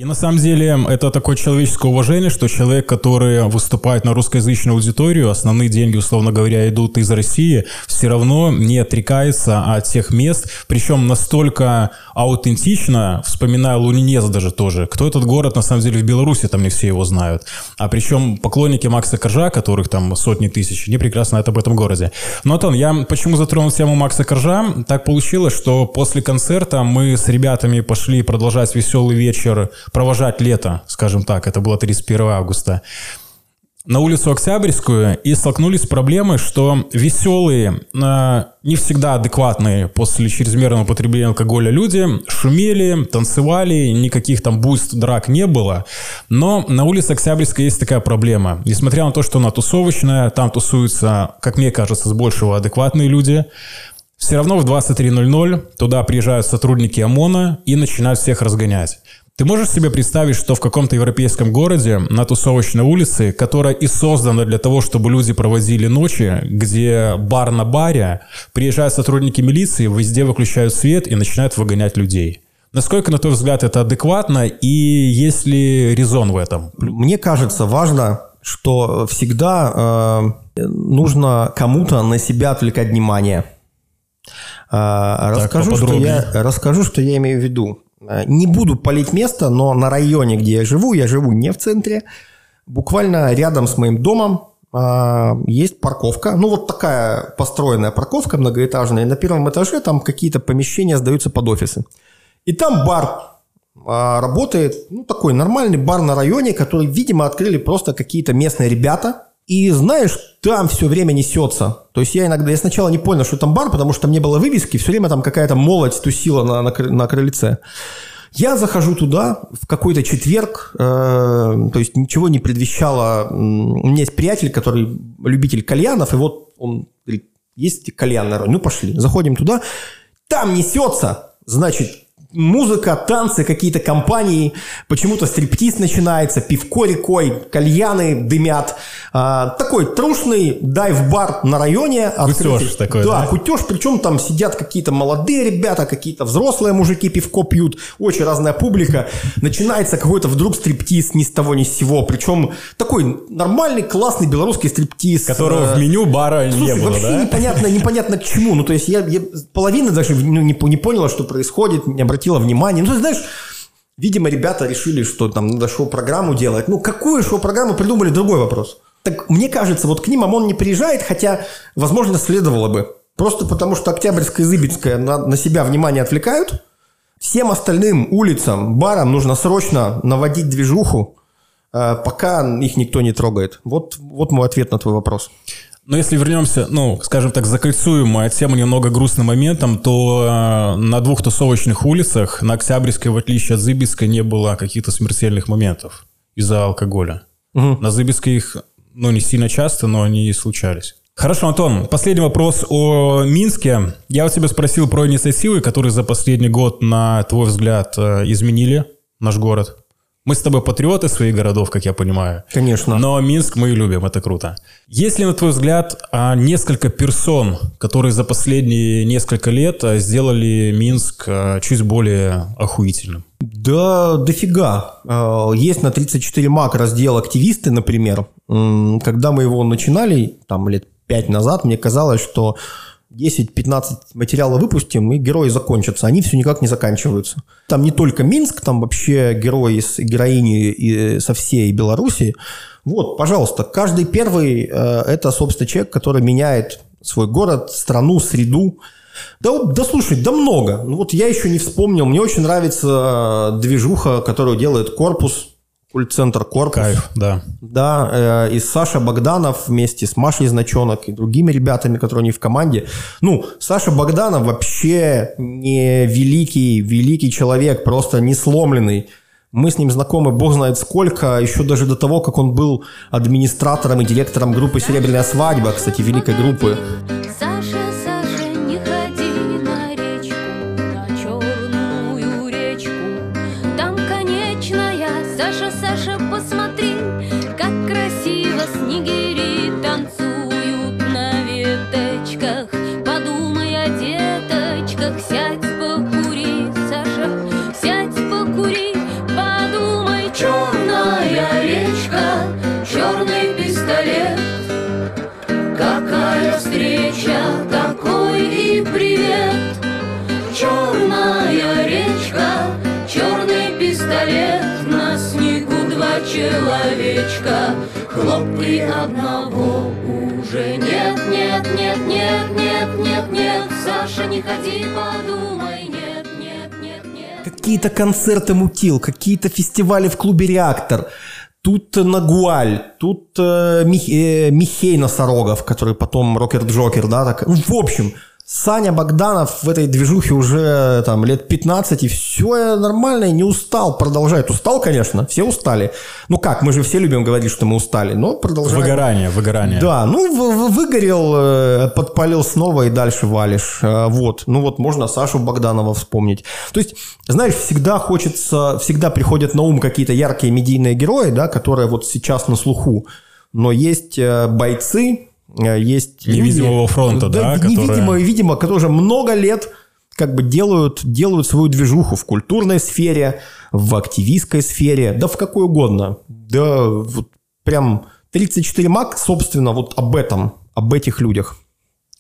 На самом деле это такое человеческое уважение, что человек, который выступает на русскоязычную аудиторию, основные деньги, условно говоря, идут из России, все равно не отрекается от тех мест, причем настолько аутентично, вспоминаю Лунинец даже тоже, кто этот город на самом деле в Беларуси, там не все его знают, а причем поклонники Макса Коржа, которых там сотни тысяч, не прекрасно знают об этом городе. Но, Антон, я почему затронул тему Макса Коржа? Так получилось, что после концерта мы с ребятами пошли продолжать веселый вечер провожать лето, скажем так, это было 31 августа, на улицу Октябрьскую и столкнулись с проблемой, что веселые, э, не всегда адекватные после чрезмерного употребления алкоголя люди шумели, танцевали, никаких там буйств, драк не было. Но на улице Октябрьской есть такая проблема. Несмотря на то, что она тусовочная, там тусуются, как мне кажется, с большего адекватные люди, все равно в 23.00 туда приезжают сотрудники ОМОНа и начинают всех разгонять. Ты можешь себе представить, что в каком-то европейском городе на тусовочной улице, которая и создана для того, чтобы люди проводили ночи, где бар на баре, приезжают сотрудники милиции, везде выключают свет и начинают выгонять людей? Насколько, на твой взгляд, это адекватно и есть ли резон в этом? Мне кажется, важно что всегда э, нужно кому-то на себя отвлекать внимание. Э, расскажу, что я, расскажу, что я имею в виду. Э, не буду палить место, но на районе, где я живу, я живу не в центре, буквально рядом с моим домом э, есть парковка. Ну, вот такая построенная парковка многоэтажная. На первом этаже там какие-то помещения сдаются под офисы. И там бар а, работает, ну, такой нормальный бар на районе, который, видимо, открыли просто какие-то местные ребята. И знаешь, там все время несется. То есть я иногда, я сначала не понял, что там бар, потому что там не было вывески, все время там какая-то молодь тусила на, на, на крыльце. Я захожу туда в какой-то четверг, э, то есть ничего не предвещало. У меня есть приятель, который любитель кальянов, и вот он говорит, есть кальян, ну пошли. Заходим туда, там несется, значит, музыка, танцы, какие-то компании, почему-то стриптиз начинается, пивко рекой, кальяны дымят. А, такой трушный дайв-бар на районе. Кутеж такой, да? Да, кутеж, причем там сидят какие-то молодые ребята, какие-то взрослые мужики пивко пьют, очень разная публика. Начинается какой-то вдруг стриптиз ни с того ни с сего, причем такой нормальный, классный белорусский стриптиз. Которого в меню бара Слушай, не было, вообще да? непонятно, непонятно к чему. Ну, то есть я, я половина даже ну, не, не поняла, что происходит, не обратила обратила внимание. Ну, знаешь, видимо, ребята решили, что там надо шоу-программу делать. Ну, какую шоу-программу придумали, другой вопрос. Так мне кажется, вот к ним ОМОН не приезжает, хотя, возможно, следовало бы. Просто потому, что Октябрьская и Зыбецкая на, на себя внимание отвлекают. Всем остальным улицам, барам нужно срочно наводить движуху, э, пока их никто не трогает. Вот, вот мой ответ на твой вопрос. Но если вернемся, ну, скажем так, закольцуем мы тему немного грустным моментом, то э, на двух тусовочных улицах, на Октябрьской, в отличие от Зыбицкой, не было каких-то смертельных моментов из-за алкоголя. Угу. На Зыбицкой их, ну, не сильно часто, но они и случались. Хорошо, Антон, последний вопрос о Минске. Я у тебя спросил про инициативы, которые за последний год, на твой взгляд, э, изменили наш город. Мы с тобой патриоты своих городов, как я понимаю. Конечно. Но Минск мы любим, это круто. Есть ли, на твой взгляд, а, несколько персон, которые за последние несколько лет а, сделали Минск а, чуть более охуительным? Да, дофига. Есть на 34 МАК раздел «Активисты», например. Когда мы его начинали, там лет 5 назад, мне казалось, что 10-15 материалов выпустим, и герои закончатся. Они все никак не заканчиваются. Там не только Минск, там вообще герои с героини и со всей Беларуси. Вот, пожалуйста, каждый первый э, это, собственно, человек, который меняет свой город, страну, среду. Да, да слушай, да много. Ну вот я еще не вспомнил. Мне очень нравится э, движуха, которую делает корпус Культ-центр «Корпус». Кайф, да. Да, э, и Саша Богданов вместе с Машей Значонок и другими ребятами, которые не в команде. Ну, Саша Богданов вообще не великий, великий человек, просто не сломленный. Мы с ним знакомы, бог знает сколько, еще даже до того, как он был администратором и директором группы «Серебряная свадьба», кстати, великой группы. Человечка, хлопы одного уже нет, нет, нет, нет, нет, нет, нет, Саша, не ходи, подумай, нет, нет, нет, нет. Какие-то концерты мутил, какие-то фестивали в клубе «Реактор», Тут Нагуаль, тут э, Мих, э, Михей Носорогов, который потом Рокер-Джокер, да, так. Ну, в общем, Саня Богданов в этой движухе уже там лет 15, и все нормально, и не устал, продолжает. Устал, конечно, все устали. Ну как, мы же все любим говорить, что мы устали, но продолжаем. Выгорание, выгорание. Да, ну выгорел, э, подпалил снова и дальше валишь. Э, вот, ну вот можно Сашу Богданова вспомнить. То есть, знаешь, всегда хочется, всегда приходят на ум какие-то яркие медийные герои, да, которые вот сейчас на слуху. Но есть э, бойцы, есть невидимого люди, фронта, да, да невидимого, которые... видимо, которые уже много лет как бы делают, делают свою движуху в культурной сфере, в активистской сфере, да в какой угодно. Да вот прям 34 Мак, собственно, вот об этом, об этих людях.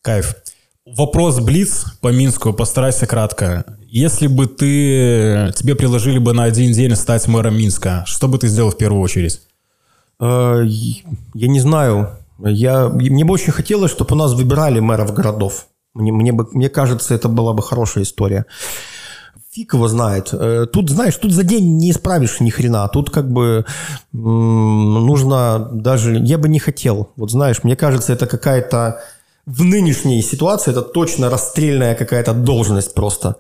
Кайф. Вопрос Блиц по Минску, постарайся кратко. Если бы ты, тебе предложили бы на один день стать мэром Минска, что бы ты сделал в первую очередь? Э, я не знаю. Я, мне бы очень хотелось, чтобы у нас выбирали мэров городов. Мне, мне, бы, мне кажется, это была бы хорошая история. Фиг его знает. Э, тут, знаешь, тут за день не исправишь ни хрена. Тут как бы нужно даже... Я бы не хотел. Вот знаешь, мне кажется, это какая-то в нынешней ситуации это точно расстрельная какая-то должность просто.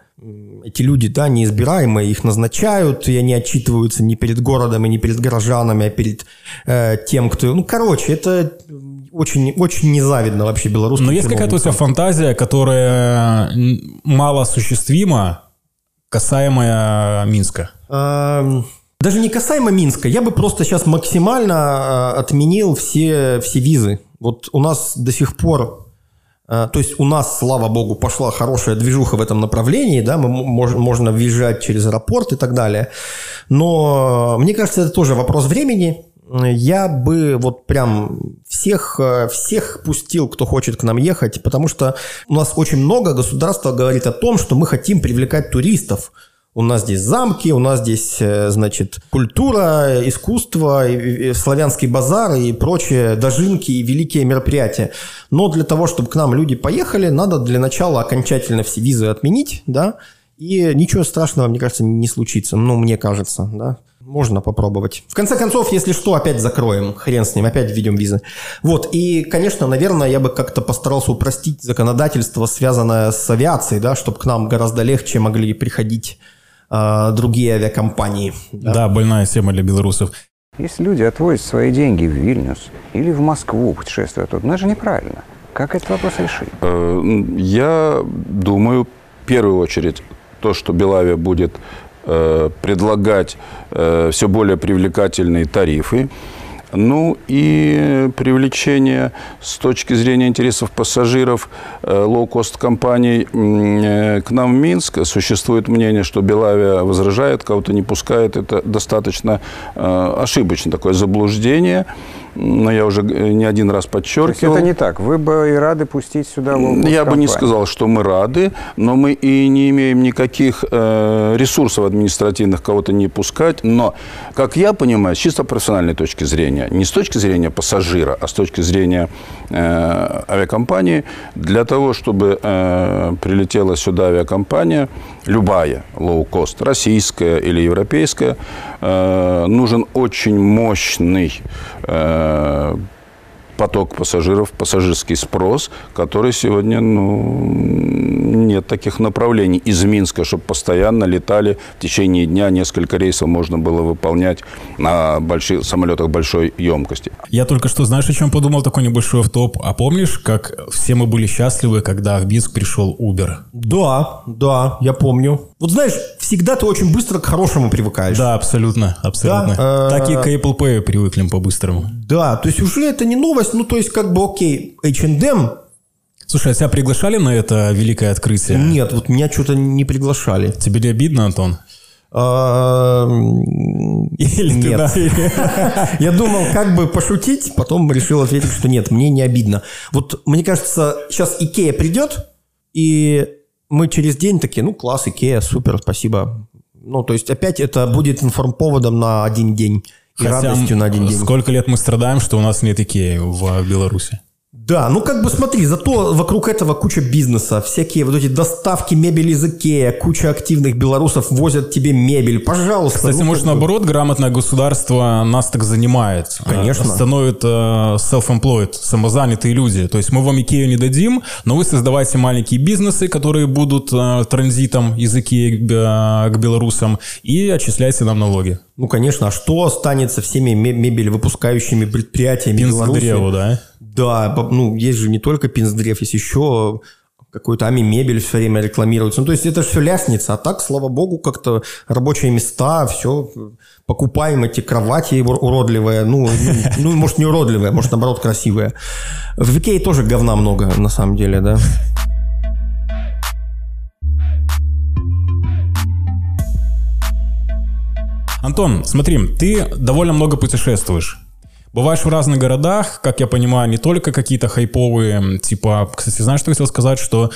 Эти люди, да, неизбираемые, их назначают, и они отчитываются не перед городом и не перед горожанами, а перед э, тем, кто... Ну, короче, это очень, очень незавидно вообще белорусским Но есть какая-то у тебя фантазия, которая мало осуществима, касаемая Минска? Эм... Даже не касаемо Минска, я бы просто сейчас максимально э, отменил все, все визы. Вот у нас до сих пор а, то есть у нас, слава богу, пошла хорошая движуха в этом направлении, да, мы мож, можно въезжать через аэропорт и так далее. Но мне кажется, это тоже вопрос времени. Я бы вот прям всех, всех пустил, кто хочет к нам ехать, потому что у нас очень много государства говорит о том, что мы хотим привлекать туристов. У нас здесь замки, у нас здесь, э, значит, культура, искусство, славянский базар и прочие дожинки и великие мероприятия. Но для того, чтобы к нам люди поехали, надо для начала окончательно все визы отменить, да, и ничего страшного, мне кажется, не случится. Ну, мне кажется, да. Можно попробовать. В конце концов, если что, опять закроем. Хрен с ним, опять введем визы. Вот. И, конечно, наверное, я бы как-то постарался упростить законодательство, связанное с авиацией, да, чтобы к нам гораздо легче могли приходить э, другие авиакомпании. Да? да, больная тема для белорусов. Если люди отвозят свои деньги в Вильнюс или в Москву путешествуют тут, ну это же неправильно. Как этот вопрос решить? Э, я думаю, в первую очередь, то, что Белавия будет предлагать э, все более привлекательные тарифы, ну и привлечение с точки зрения интересов пассажиров э, лоу-кост компаний э, к нам в Минск. Существует мнение, что Белавия возражает, кого-то не пускает. Это достаточно э, ошибочно такое заблуждение но я уже э, не один раз подчеркивал. это не так. Вы бы и рады пустить сюда Я бы не сказал, что мы рады, но мы и не имеем никаких э, ресурсов административных кого-то не пускать. Но, как я понимаю, с чисто профессиональной точки зрения, не с точки зрения пассажира, а с точки зрения э, авиакомпании, для того, чтобы э, прилетела сюда авиакомпания, любая лоу-кост, российская или европейская, э, нужен очень мощный э, поток пассажиров, пассажирский спрос, который сегодня, ну, нет таких направлений из Минска, чтобы постоянно летали в течение дня, несколько рейсов можно было выполнять на больших самолетах большой емкости. Я только что, знаешь, о чем подумал, такой небольшой автоп. А помнишь, как все мы были счастливы, когда в Минск пришел Uber? Да, да, я помню. Вот знаешь, всегда ты очень быстро к хорошему привыкаешь. Да, абсолютно, абсолютно. Да, так и к Apple Pay привыкли по-быстрому. Да, то есть уже это не новость, ну то есть как бы окей, H&M Слушай, а тебя приглашали на это великое открытие? Нет, вот меня что-то не приглашали. Тебе не обидно, Антон? А, Или нет. Я думал, как бы пошутить, потом решил ответить, что нет, мне не обидно. Вот мне кажется, сейчас Икея придет, и мы через день такие, ну класс, Икея, супер, спасибо. Ну, то есть опять это будет информповодом на один день. И Хотя радостью на один день. Сколько лет мы страдаем, что у нас нет Икеи в Беларуси? Да, ну как бы смотри, зато вокруг этого куча бизнеса, всякие вот эти доставки мебели из Икея, куча активных белорусов возят тебе мебель, пожалуйста. Кстати, ну, может наоборот, грамотное государство нас так занимает. Конечно. Становит uh, self-employed, самозанятые люди. То есть мы вам Икею не дадим, но вы создавайте маленькие бизнесы, которые будут uh, транзитом из Икеи к, uh, к белорусам и отчисляйте нам налоги. Ну, конечно, а что останется всеми мебель выпускающими предприятиями Беларуси? да? Да, ну, есть же не только Пинсдрев, есть еще какой-то Ами мебель все время рекламируется. Ну, то есть это все лясница. А так, слава богу, как-то рабочие места, все, покупаем эти кровати уродливые. Ну, ну, может, не уродливые, может, наоборот, красивые. В Икее тоже говна много, на самом деле, да. Антон, смотри, ты довольно много путешествуешь. бываешь в разных городах, как я понимаю, не только какие-то хайповые, типа, кстати, знаешь, что я хотел сказать, что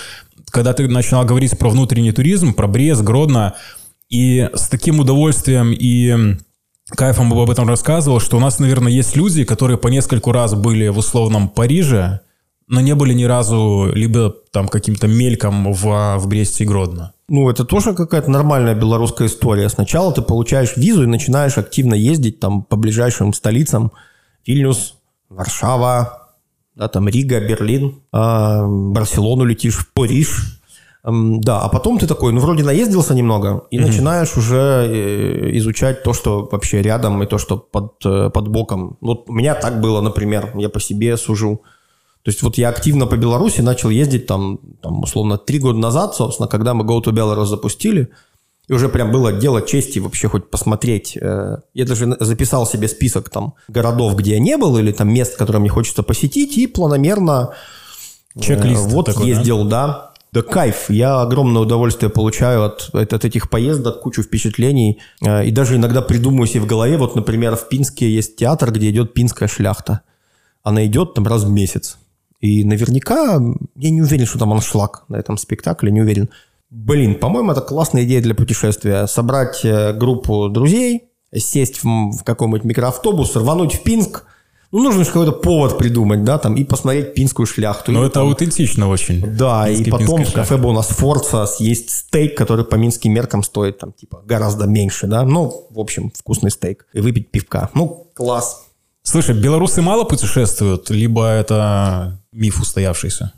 когда ты начинал говорить про внутренний туризм, про Брест, Гродно, и с таким удовольствием и кайфом об этом рассказывал, что у нас, наверное, есть люди, которые по нескольку раз были в условном Париже, но не были ни разу либо там каким-то мельком в, в Бресте и Гродно. Ну, это тоже какая-то нормальная белорусская история. Сначала ты получаешь визу и начинаешь активно ездить там по ближайшим столицам. Вильнюс, Варшава, да, там Рига, Берлин, э, Барселону летишь, в Париж. Эм, да, а потом ты такой, ну, вроде наездился немного, и mm-hmm. начинаешь уже э, изучать то, что вообще рядом, и то, что под, э, под боком. Вот у меня так было, например, я по себе сужу. То есть вот я активно по Беларуси начал ездить там, там условно, три года назад, собственно, когда мы Go to Belarus запустили, и уже прям было дело чести вообще хоть посмотреть. Э, я даже записал себе список там городов, где я не был, или там мест, которые мне хочется посетить, и планомерно э, Чек-лист вот такой, ездил, да? да. Да кайф, я огромное удовольствие получаю от, от, от этих поездок, кучу впечатлений. Э, и даже иногда придумываю себе в голове, вот, например, в Пинске есть театр, где идет пинская шляхта. Она идет там раз в месяц. И наверняка, я не уверен, что там аншлаг на этом спектакле, не уверен. Блин, по-моему, это классная идея для путешествия. Собрать э, группу друзей, сесть в, какой-нибудь микроавтобус, рвануть в Пинск. Ну, нужно же какой-то повод придумать, да, там, и посмотреть пинскую шляхту. Ну, это там, аутентично очень. Да, и потом в кафе Бонас Форца съесть стейк, который по минским меркам стоит, там, типа, гораздо меньше, да. Ну, в общем, вкусный стейк. И выпить пивка. Ну, класс. Слушай, белорусы мало путешествуют, либо это миф устоявшийся?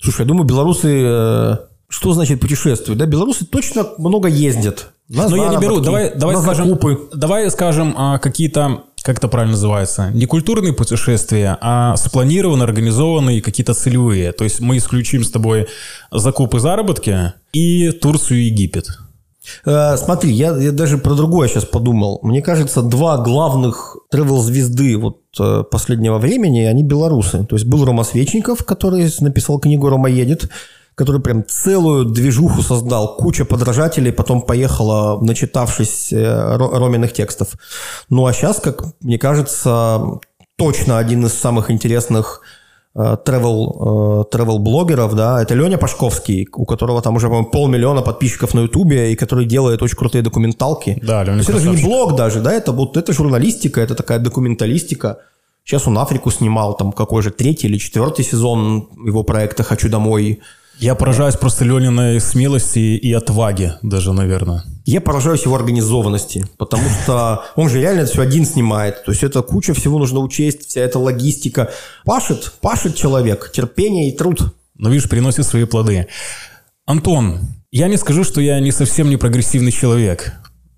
Слушай, я думаю, белорусы... Э, что значит путешествуют? Да, белорусы точно много ездят. На Но я не беру. Давай, давай скажем, закупы. давай скажем а, какие-то как это правильно называется, не культурные путешествия, а спланированные, организованные, какие-то целевые. То есть мы исключим с тобой закупы заработки и Турцию и Египет. Э, смотри, я, я даже про другое сейчас подумал. Мне кажется, два главных тревел-звезды вот э, последнего времени, они белорусы. То есть был Рома Свечников, который написал книгу «Рома едет», который прям целую движуху создал, куча подражателей, потом поехала, начитавшись э, Роминых текстов. Ну а сейчас, как мне кажется, точно один из самых интересных travel, э, travel блогеров, да, это Леня Пашковский, у которого там уже, по-моему, полмиллиона подписчиков на Ютубе, и который делает очень крутые документалки. Да, Леня Это же не блог даже, да, это вот это журналистика, это такая документалистика. Сейчас он Африку снимал, там какой же третий или четвертый сезон его проекта «Хочу домой», я поражаюсь просто Лениной смелости и отваге даже, наверное. Я поражаюсь его организованности, потому что он же реально это все один снимает. То есть это куча всего нужно учесть, вся эта логистика. Пашет, пашет человек, терпение и труд. Но видишь, приносит свои плоды. Антон, я не скажу, что я не совсем не прогрессивный человек,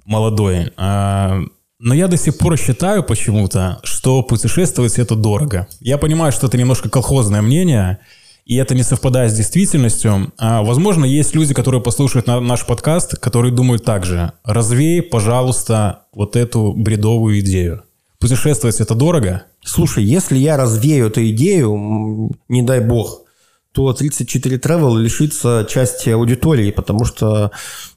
молодой. А, но я до сих пор считаю почему-то, что путешествовать это дорого. Я понимаю, что это немножко колхозное мнение – и это не совпадает с действительностью. А, возможно, есть люди, которые послушают на наш подкаст, которые думают так же. Развей, пожалуйста, вот эту бредовую идею. Путешествовать это дорого? Слушай, если я развею эту идею, не дай бог, то 34 Travel лишится части аудитории, потому что,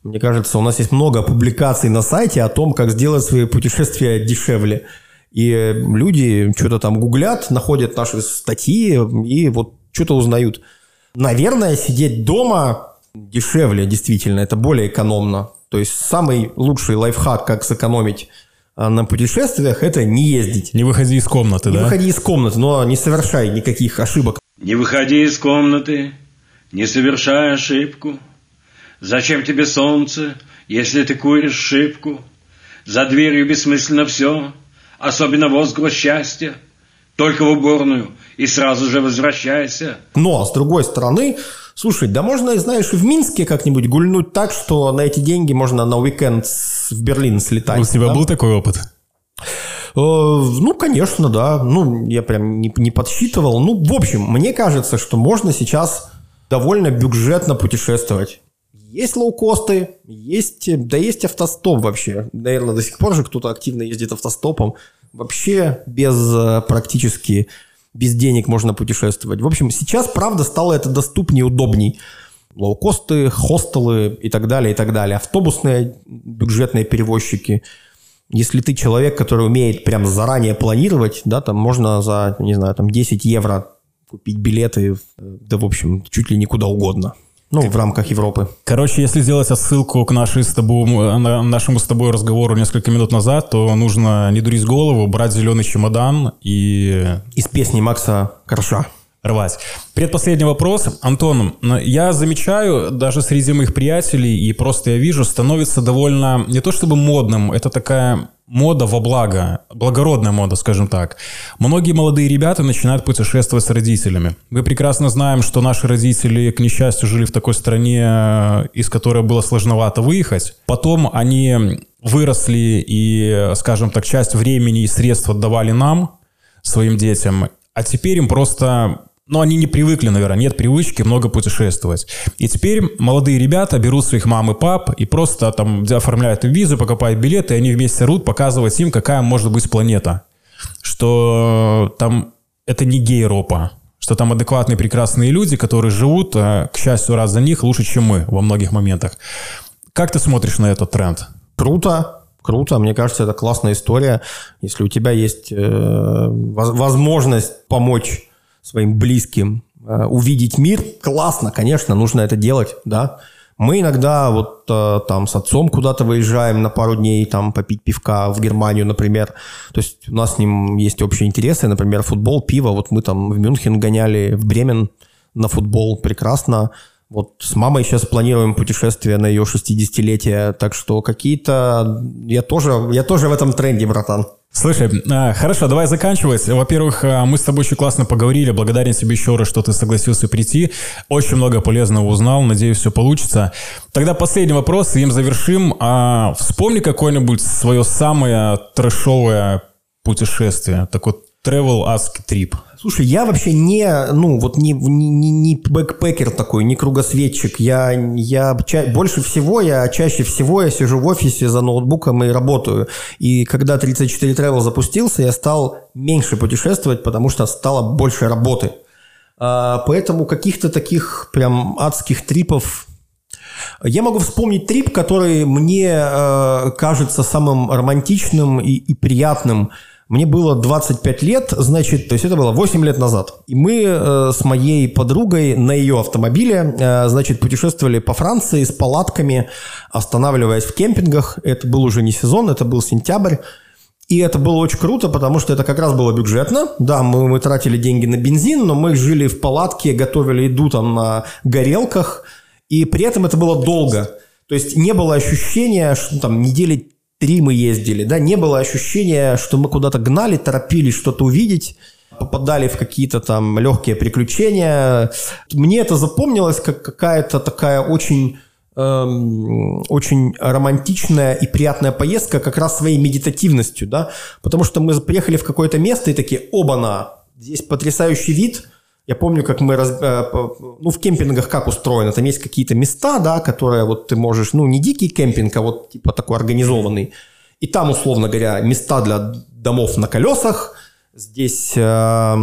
мне кажется, у нас есть много публикаций на сайте о том, как сделать свои путешествия дешевле. И люди что-то там гуглят, находят наши статьи, и вот что-то узнают. Наверное, сидеть дома дешевле, действительно, это более экономно. То есть самый лучший лайфхак, как сэкономить а, на путешествиях, это не ездить. Не выходи из комнаты, не да? Не выходи из комнаты, но не совершай никаких ошибок. Не выходи из комнаты, не совершай ошибку. Зачем тебе солнце, если ты куришь шибку? За дверью бессмысленно все, особенно возглас счастья. Только в уборную и сразу же возвращайся. Но, с другой стороны, слушай, да можно, знаешь, в Минске как-нибудь гульнуть так, что на эти деньги можно на уикенд в Берлин слетать. У тебя да? был такой опыт? Э, ну, конечно, да. Ну, я прям не, не подсчитывал. Ну, в общем, мне кажется, что можно сейчас довольно бюджетно путешествовать. Есть лоукосты, есть, да есть автостоп вообще. Наверное, до сих пор же кто-то активно ездит автостопом. Вообще без э, практически без денег можно путешествовать. В общем, сейчас, правда, стало это доступнее, удобней. Лоукосты, хостелы и так далее, и так далее. Автобусные бюджетные перевозчики. Если ты человек, который умеет прям заранее планировать, да, там можно за, не знаю, там 10 евро купить билеты, да, в общем, чуть ли не куда угодно. Ну, в рамках Европы. Короче, если сделать отсылку к нашей с тобой, нашему с тобой разговору несколько минут назад, то нужно не дурить голову, брать зеленый чемодан и... Из песни Макса Корша рвать. Предпоследний вопрос. Антон, я замечаю, даже среди моих приятелей, и просто я вижу, становится довольно, не то чтобы модным, это такая мода во благо, благородная мода, скажем так. Многие молодые ребята начинают путешествовать с родителями. Мы прекрасно знаем, что наши родители, к несчастью, жили в такой стране, из которой было сложновато выехать. Потом они выросли и, скажем так, часть времени и средств отдавали нам, своим детям, а теперь им просто но они не привыкли, наверное, нет привычки много путешествовать. И теперь молодые ребята берут своих мам и пап и просто там оформляют им визу, покупают билеты, и они вместе рут показывать им, какая может быть планета. Что там это не гейропа, что там адекватные, прекрасные люди, которые живут, э, к счастью, раз за них лучше, чем мы во многих моментах. Как ты смотришь на этот тренд? Круто, круто. Мне кажется, это классная история. Если у тебя есть э, возможность помочь своим близким, э, увидеть мир, классно, конечно, нужно это делать, да. Мы иногда вот э, там с отцом куда-то выезжаем на пару дней, там попить пивка в Германию, например. То есть у нас с ним есть общие интересы, например, футбол, пиво. Вот мы там в Мюнхен гоняли, в Бремен на футбол, прекрасно. Вот с мамой сейчас планируем путешествие на ее 60-летие, так что какие-то... Я тоже, я тоже в этом тренде, братан. Слушай, а, хорошо, давай заканчивать. Во-первых, а, мы с тобой очень классно поговорили. Благодарен тебе еще раз, что ты согласился прийти. Очень много полезного узнал. Надеюсь, все получится. Тогда последний вопрос, и им завершим. А, вспомни какое-нибудь свое самое трэшовое путешествие. Такой travel ask trip. Слушай, я вообще не, ну, вот не, не, не бэкпекер такой, не кругосветчик. Я, я ча- больше всего, я чаще всего я сижу в офисе за ноутбуком и работаю. И когда 34 Travel запустился, я стал меньше путешествовать, потому что стало больше работы. А, поэтому каких-то таких прям адских трипов я могу вспомнить трип, который мне э, кажется самым романтичным и, и приятным – мне было 25 лет, значит, то есть это было 8 лет назад. И мы э, с моей подругой на ее автомобиле, э, значит, путешествовали по Франции с палатками, останавливаясь в кемпингах. Это был уже не сезон, это был сентябрь. И это было очень круто, потому что это как раз было бюджетно. Да, мы, мы тратили деньги на бензин, но мы жили в палатке, готовили еду там на горелках. И при этом это было долго. То есть не было ощущения, что там недели три мы ездили, да, не было ощущения, что мы куда-то гнали, торопились что-то увидеть, попадали в какие-то там легкие приключения. Мне это запомнилось как какая-то такая очень эм, очень романтичная и приятная поездка как раз своей медитативностью, да, потому что мы приехали в какое-то место и такие, оба-на, здесь потрясающий вид, я помню, как мы, раз, э, ну, в кемпингах как устроено, там есть какие-то места, да, которые вот ты можешь, ну, не дикий кемпинг, а вот типа такой организованный. И там, условно говоря, места для домов на колесах, здесь э,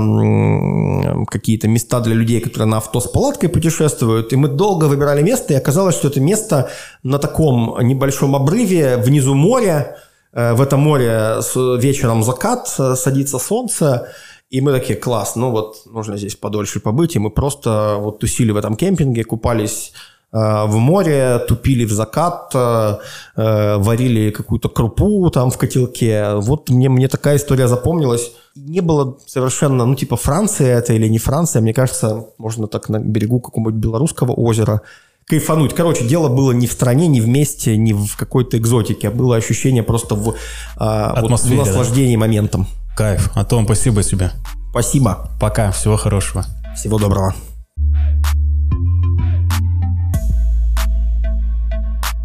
какие-то места для людей, которые на авто с палаткой путешествуют. И мы долго выбирали место, и оказалось, что это место на таком небольшом обрыве внизу моря. Э, в это море вечером закат, э, садится солнце, и мы такие, класс, ну вот нужно здесь подольше побыть. И мы просто вот тусили в этом кемпинге, купались э, в море, тупили в закат, э, э, варили какую-то крупу там в котелке. Вот мне, мне такая история запомнилась. Не было совершенно, ну типа Франция это или не Франция. Мне кажется, можно так на берегу какого-нибудь белорусского озера кайфануть. Короче, дело было не в стране, не в месте, не в какой-то экзотике. А было ощущение просто в, а, вот, в наслаждении да? моментом. Кайф. А Антон, спасибо тебе. Спасибо. Пока. Всего хорошего. Всего доброго.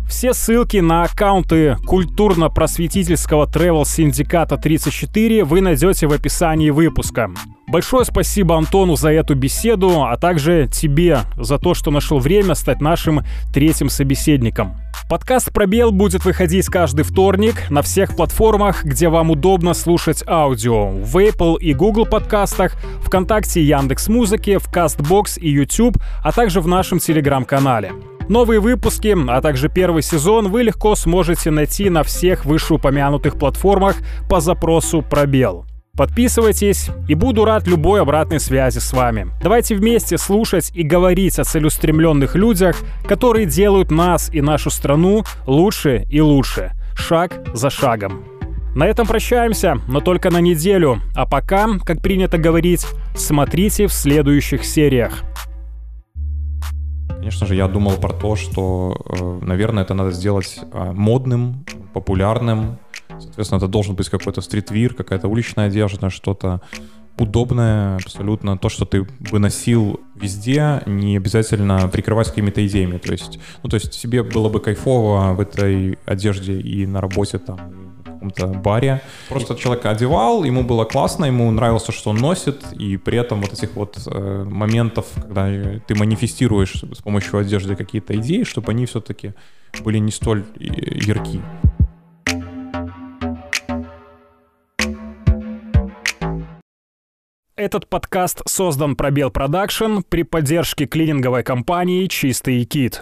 Все ссылки на аккаунты культурно-просветительского travel синдиката 34 вы найдете в описании выпуска. Большое спасибо Антону за эту беседу, а также тебе за то, что нашел время стать нашим третьим собеседником. Подкаст «Пробел» будет выходить каждый вторник на всех платформах, где вам удобно слушать аудио. В Apple и Google подкастах, ВКонтакте, Яндекс Музыке, в Castbox и YouTube, а также в нашем телеграм-канале. Новые выпуски, а также первый сезон вы легко сможете найти на всех вышеупомянутых платформах по запросу «Пробел». Подписывайтесь и буду рад любой обратной связи с вами. Давайте вместе слушать и говорить о целеустремленных людях, которые делают нас и нашу страну лучше и лучше, шаг за шагом. На этом прощаемся, но только на неделю. А пока, как принято говорить, смотрите в следующих сериях. Конечно же, я думал про то, что, э, наверное, это надо сделать э, модным, популярным, Соответственно, это должен быть какой-то стритвир, какая-то уличная одежда, что-то удобное абсолютно, то, что ты бы носил везде, не обязательно прикрывать какими-то идеями. То есть, ну, то есть себе было бы кайфово в этой одежде и на работе там, в каком-то баре. Просто человек одевал, ему было классно, ему нравилось, что он носит, и при этом вот этих вот э, моментов, когда ты манифестируешь с помощью одежды какие-то идеи, чтобы они все-таки были не столь э, Этот подкаст создан Пробел Продакшн при поддержке клининговой компании «Чистый кит».